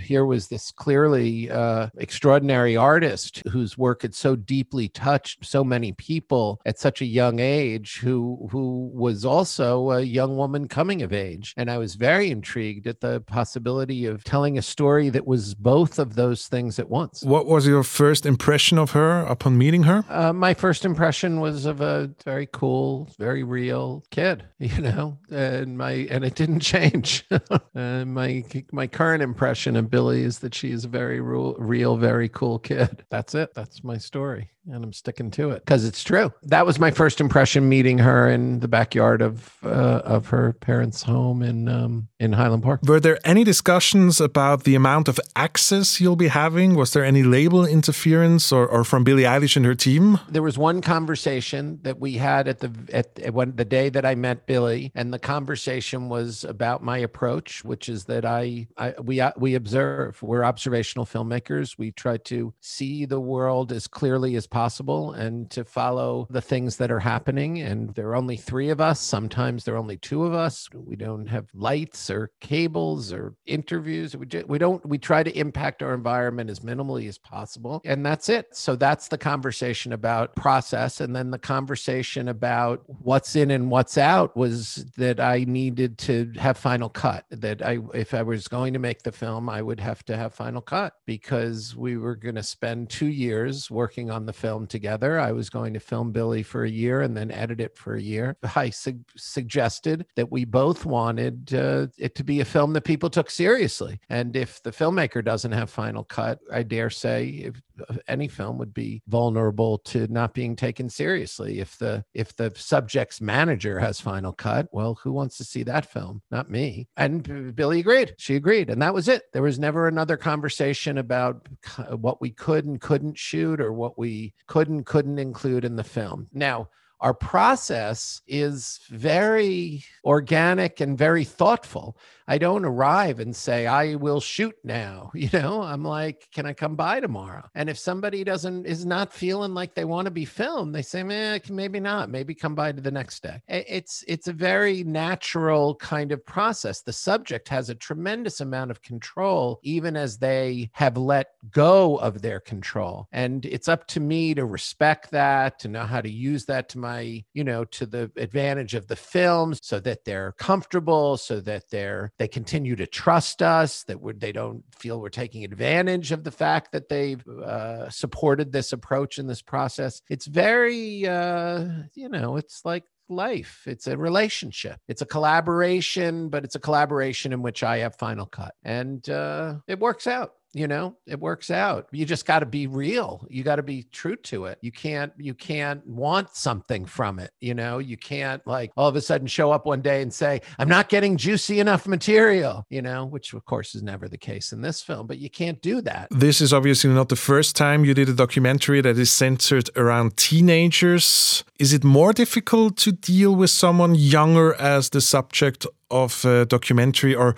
here was this clearly uh, extraordinary artist whose work had so deeply touched so many people at such a young age who who was also a young woman coming of age and i was very intrigued at the possibility of telling a story that was both of those things at once What was your first impression of her upon meeting her? Uh, my first impression was of a very cool, very real kid, you know, and my and it didn't change. uh, my my current impression of Billy is that she is a very real, real, very cool kid. That's it. That's my story, and I'm sticking to it because it's true. That was my first impression meeting her in the backyard of uh, of her parents' home in um, in Highland Park. Were there any discussions about the amount of access you'll be having? Was there any label interference or, or from Billie Eilish and her team? there was one conversation that we had at the at, at when the day that I met Billie, and the conversation was about my approach, which is that I, I we uh, we observe. We're observational filmmakers. We try to see the world as clearly as possible and to follow the things that are happening. And there are only three of us. Sometimes there are only two of us. We don't have lights or cables or interviews. We ju- we don't. We try to impact our environment as minimally as possible, and that's it. So that's the conversation about process, and then the conversation about what's in and what's out was that I needed to have final cut. That I, if I was going to make the film, I would have to have final cut because we were going to spend two years working on the film together. I was going to film Billy for a year and then edit it for a year. I sug- suggested that we both wanted uh, it to be a film that people took seriously, and if the filmmaker doesn't have final cut, I dare say if any film would be vulnerable to not being taken seriously. If the if the subject's manager has final cut well who wants to see that film? Not me. And billy agreed. She agreed. And that was it. There was never another conversation about what we could and couldn't shoot or what we could and couldn't include in the film. Now our process is very organic and very thoughtful. I don't arrive and say, I will shoot now. You know, I'm like, can I come by tomorrow? And if somebody doesn't, is not feeling like they want to be filmed, they say, man, maybe not. Maybe come by to the next day. It's, it's a very natural kind of process. The subject has a tremendous amount of control, even as they have let go of their control. And it's up to me to respect that, to know how to use that to my, you know, to the advantage of the film so that they're comfortable, so that they're, they continue to trust us, that they don't feel we're taking advantage of the fact that they've uh, supported this approach in this process. It's very, uh, you know, it's like life. It's a relationship. It's a collaboration, but it's a collaboration in which I have final cut, and uh, it works out. You know, it works out. You just got to be real. You got to be true to it. You can't you can't want something from it, you know? You can't like all of a sudden show up one day and say, "I'm not getting juicy enough material," you know, which of course is never the case in this film, but you can't do that. This is obviously not the first time you did a documentary that is centered around teenagers. Is it more difficult to deal with someone younger as the subject of a documentary or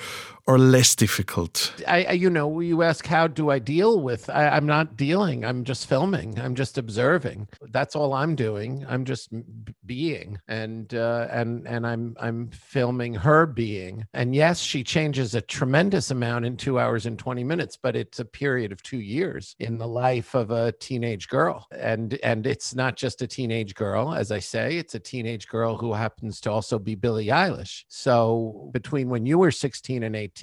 or less difficult? I, I you know, you ask how do I deal with? I, I'm not dealing. I'm just filming. I'm just observing. That's all I'm doing. I'm just being, and uh, and and I'm I'm filming her being. And yes, she changes a tremendous amount in two hours and twenty minutes, but it's a period of two years in the life of a teenage girl, and and it's not just a teenage girl, as I say. It's a teenage girl who happens to also be Billie Eilish. So between when you were 16 and 18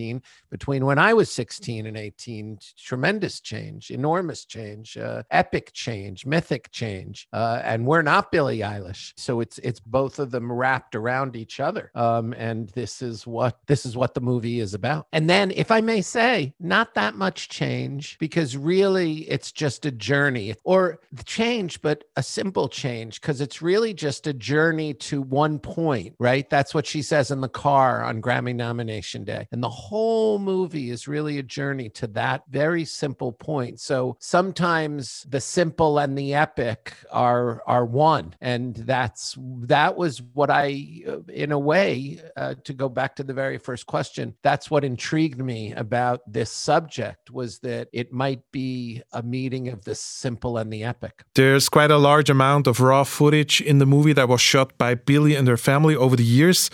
between when I was 16 and 18, tremendous change, enormous change, uh, epic change, mythic change. Uh, and we're not Billie Eilish. So it's it's both of them wrapped around each other. Um, and this is what this is what the movie is about. And then, if I may say, not that much change because really it's just a journey or change, but a simple change because it's really just a journey to one point, right? That's what she says in the car on Grammy nomination day. And the whole movie is really a journey to that very simple point. So sometimes the simple and the epic are are one, and that's that was what I, uh, in a way, uh, to go back to the very first question, that's what intrigued me about this subject was that it might be a meeting of the simple and the epic. There's quite a large amount of raw footage in the movie that was shot by Billy and her family over the years.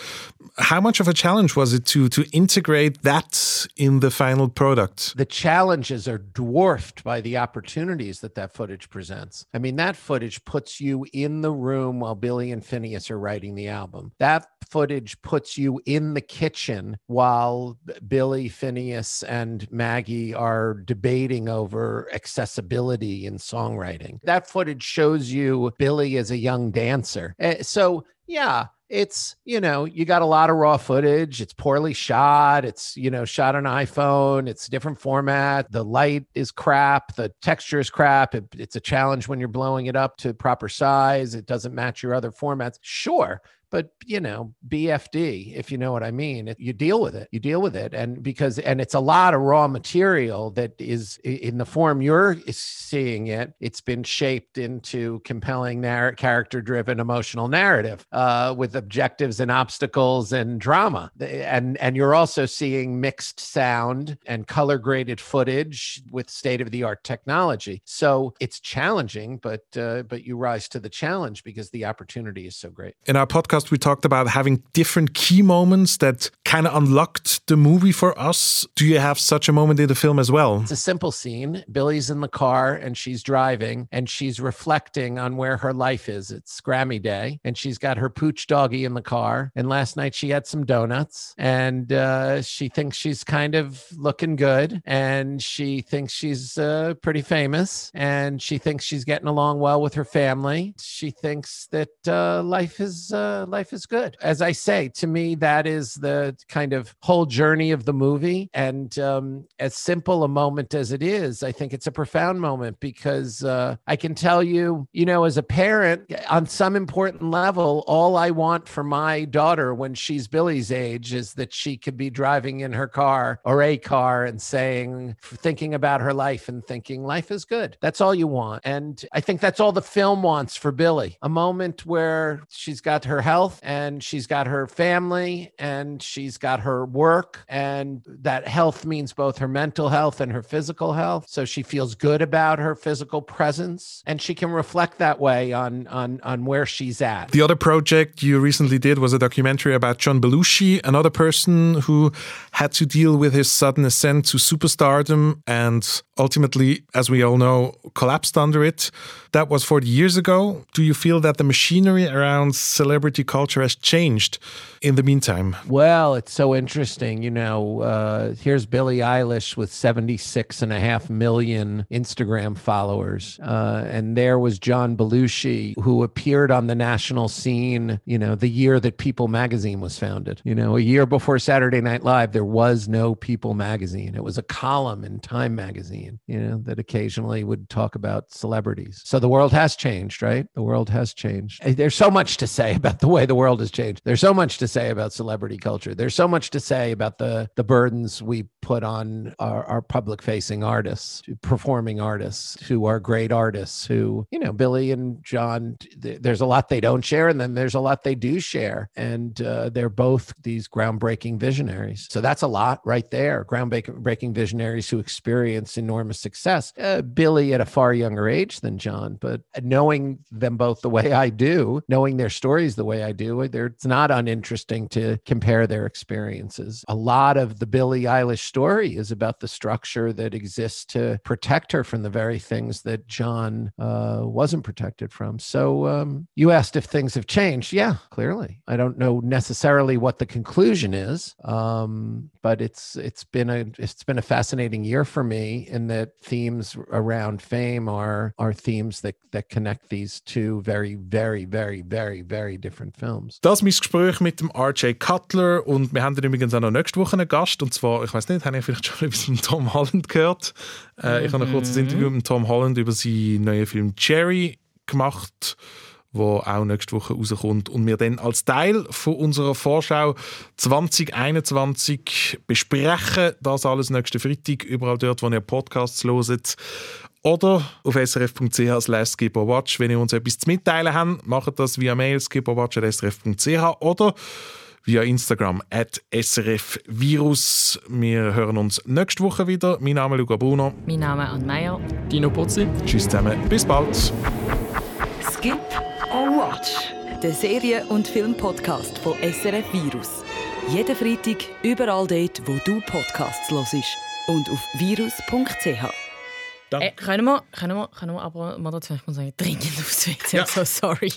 How much of a challenge was it to to integrate that in the final product? The challenges are dwarfed by the opportunities that that footage presents. I mean, that footage puts you in the room while Billy and Phineas are writing the album. That footage puts you in the kitchen while Billy, Phineas, and Maggie are debating over accessibility in songwriting. That footage shows you Billy as a young dancer. Uh, so, yeah, it's you know you got a lot of raw footage it's poorly shot it's you know shot on iphone it's different format the light is crap the texture is crap it, it's a challenge when you're blowing it up to proper size it doesn't match your other formats. Sure but you know bfd if you know what i mean it, you deal with it you deal with it and because and it's a lot of raw material that is in the form you're seeing it it's been shaped into compelling narr- character driven emotional narrative uh, with objectives and obstacles and drama. And and you're also seeing mixed sound and color graded footage with state of the art technology. So it's challenging but uh, but you rise to the challenge because the opportunity is so great. In our podcast we talked about having different key moments that kind of unlocked the movie for us. Do you have such a moment in the film as well? It's a simple scene. Billy's in the car and she's driving and she's reflecting on where her life is. It's Grammy Day and she's got her pooch doggy in the car. And last night she had some donuts and uh, she thinks she's kind of looking good and she thinks she's uh, pretty famous and she thinks she's getting along well with her family. She thinks that uh, life is uh, life is good. As I say, to me, that is the kind of whole journey of the movie. And um, as simple a moment as it is, I think it's a profound moment because uh, I can tell you, you know, as a parent, on some important level, all I want for my daughter when she's Billy's age is that she could be driving in her car or a car and saying, thinking about her life and thinking, life is good. That's all you want. And I think that's all the film wants for Billy a moment where she's got her health health and she's got her family and she's got her work. And that health means both her mental health and her physical health. So she feels good about her physical presence and she can reflect that way on, on, on where she's at. The other project you recently did was a documentary about John Belushi, another person who had to deal with his sudden ascent to superstardom and ultimately, as we all know, collapsed under it. That was 40 years ago. Do you feel that the machinery around celebrity culture has changed in the meantime? Well, it's so interesting. You know, uh, here's Billie Eilish with 76 and a half million Instagram followers. Uh, and there was John Belushi, who appeared on the national scene, you know, the year that People magazine was founded. You know, a year before Saturday Night Live, there was no People magazine. It was a column in Time magazine, you know, that occasionally would talk about celebrities. So the world has changed, right? The world has changed. Eh, There's so much to say about the way the world has changed. There's so much to say about celebrity culture. There's so much to say about the the burdens we put on our, our public facing artists, performing artists who are great artists who, you know, Billy and John, th- there's a lot they don't share and then there's a lot they do share. And uh, they're both these groundbreaking visionaries. So that's a lot right there. Groundbreaking visionaries who experience enormous success. Uh, Billy at a far younger age than John, but knowing them both the way I do, knowing their stories the way I do, it's not uninteresting to compare their experiences. A lot of the Billie Eilish story is about the structure that exists to protect her from the very things that John uh, wasn't protected from. So um, you asked if things have changed. Yeah, clearly. I don't know necessarily what the conclusion is, um, but it's it's been a it's been a fascinating year for me in that themes around fame are are themes that that connect these two very very very very very different films. Das mein Gespräch mit dem RJ Cutler und wir haben übrigens auch noch nächste Woche einen Gast und zwar, ich weiß nicht, habe ich vielleicht schon etwas von Tom Holland gehört. Äh, Ich habe ein kurzes Interview mit Tom Holland über seinen neuen Film Cherry gemacht, wo auch nächste Woche rauskommt und wir dann als Teil von unserer Vorschau 2021 besprechen. Das alles nächsten Freitag, überall dort, wo ihr Podcasts loset. Oder auf srf.ch slash skipperwatch. Wenn ihr uns etwas zu mitteilen habt, macht das via Mail skipperwatch.srf.ch oder via Instagram at srfvirus. Wir hören uns nächste Woche wieder. Mein Name ist Luca Bruno. Mein Name ist Anne Meyer. Dino Pozzi. Tschüss zusammen. Bis bald. Skip or Watch, der Serien- und Filmpodcast von SRF Virus. Jeden Freitag überall dort, wo du Podcasts hörst und auf virus.ch. Äh, können, wir, können, wir, können wir aber mal dazu, ich muss sagen, dringend aufs WC. Ja. So sorry.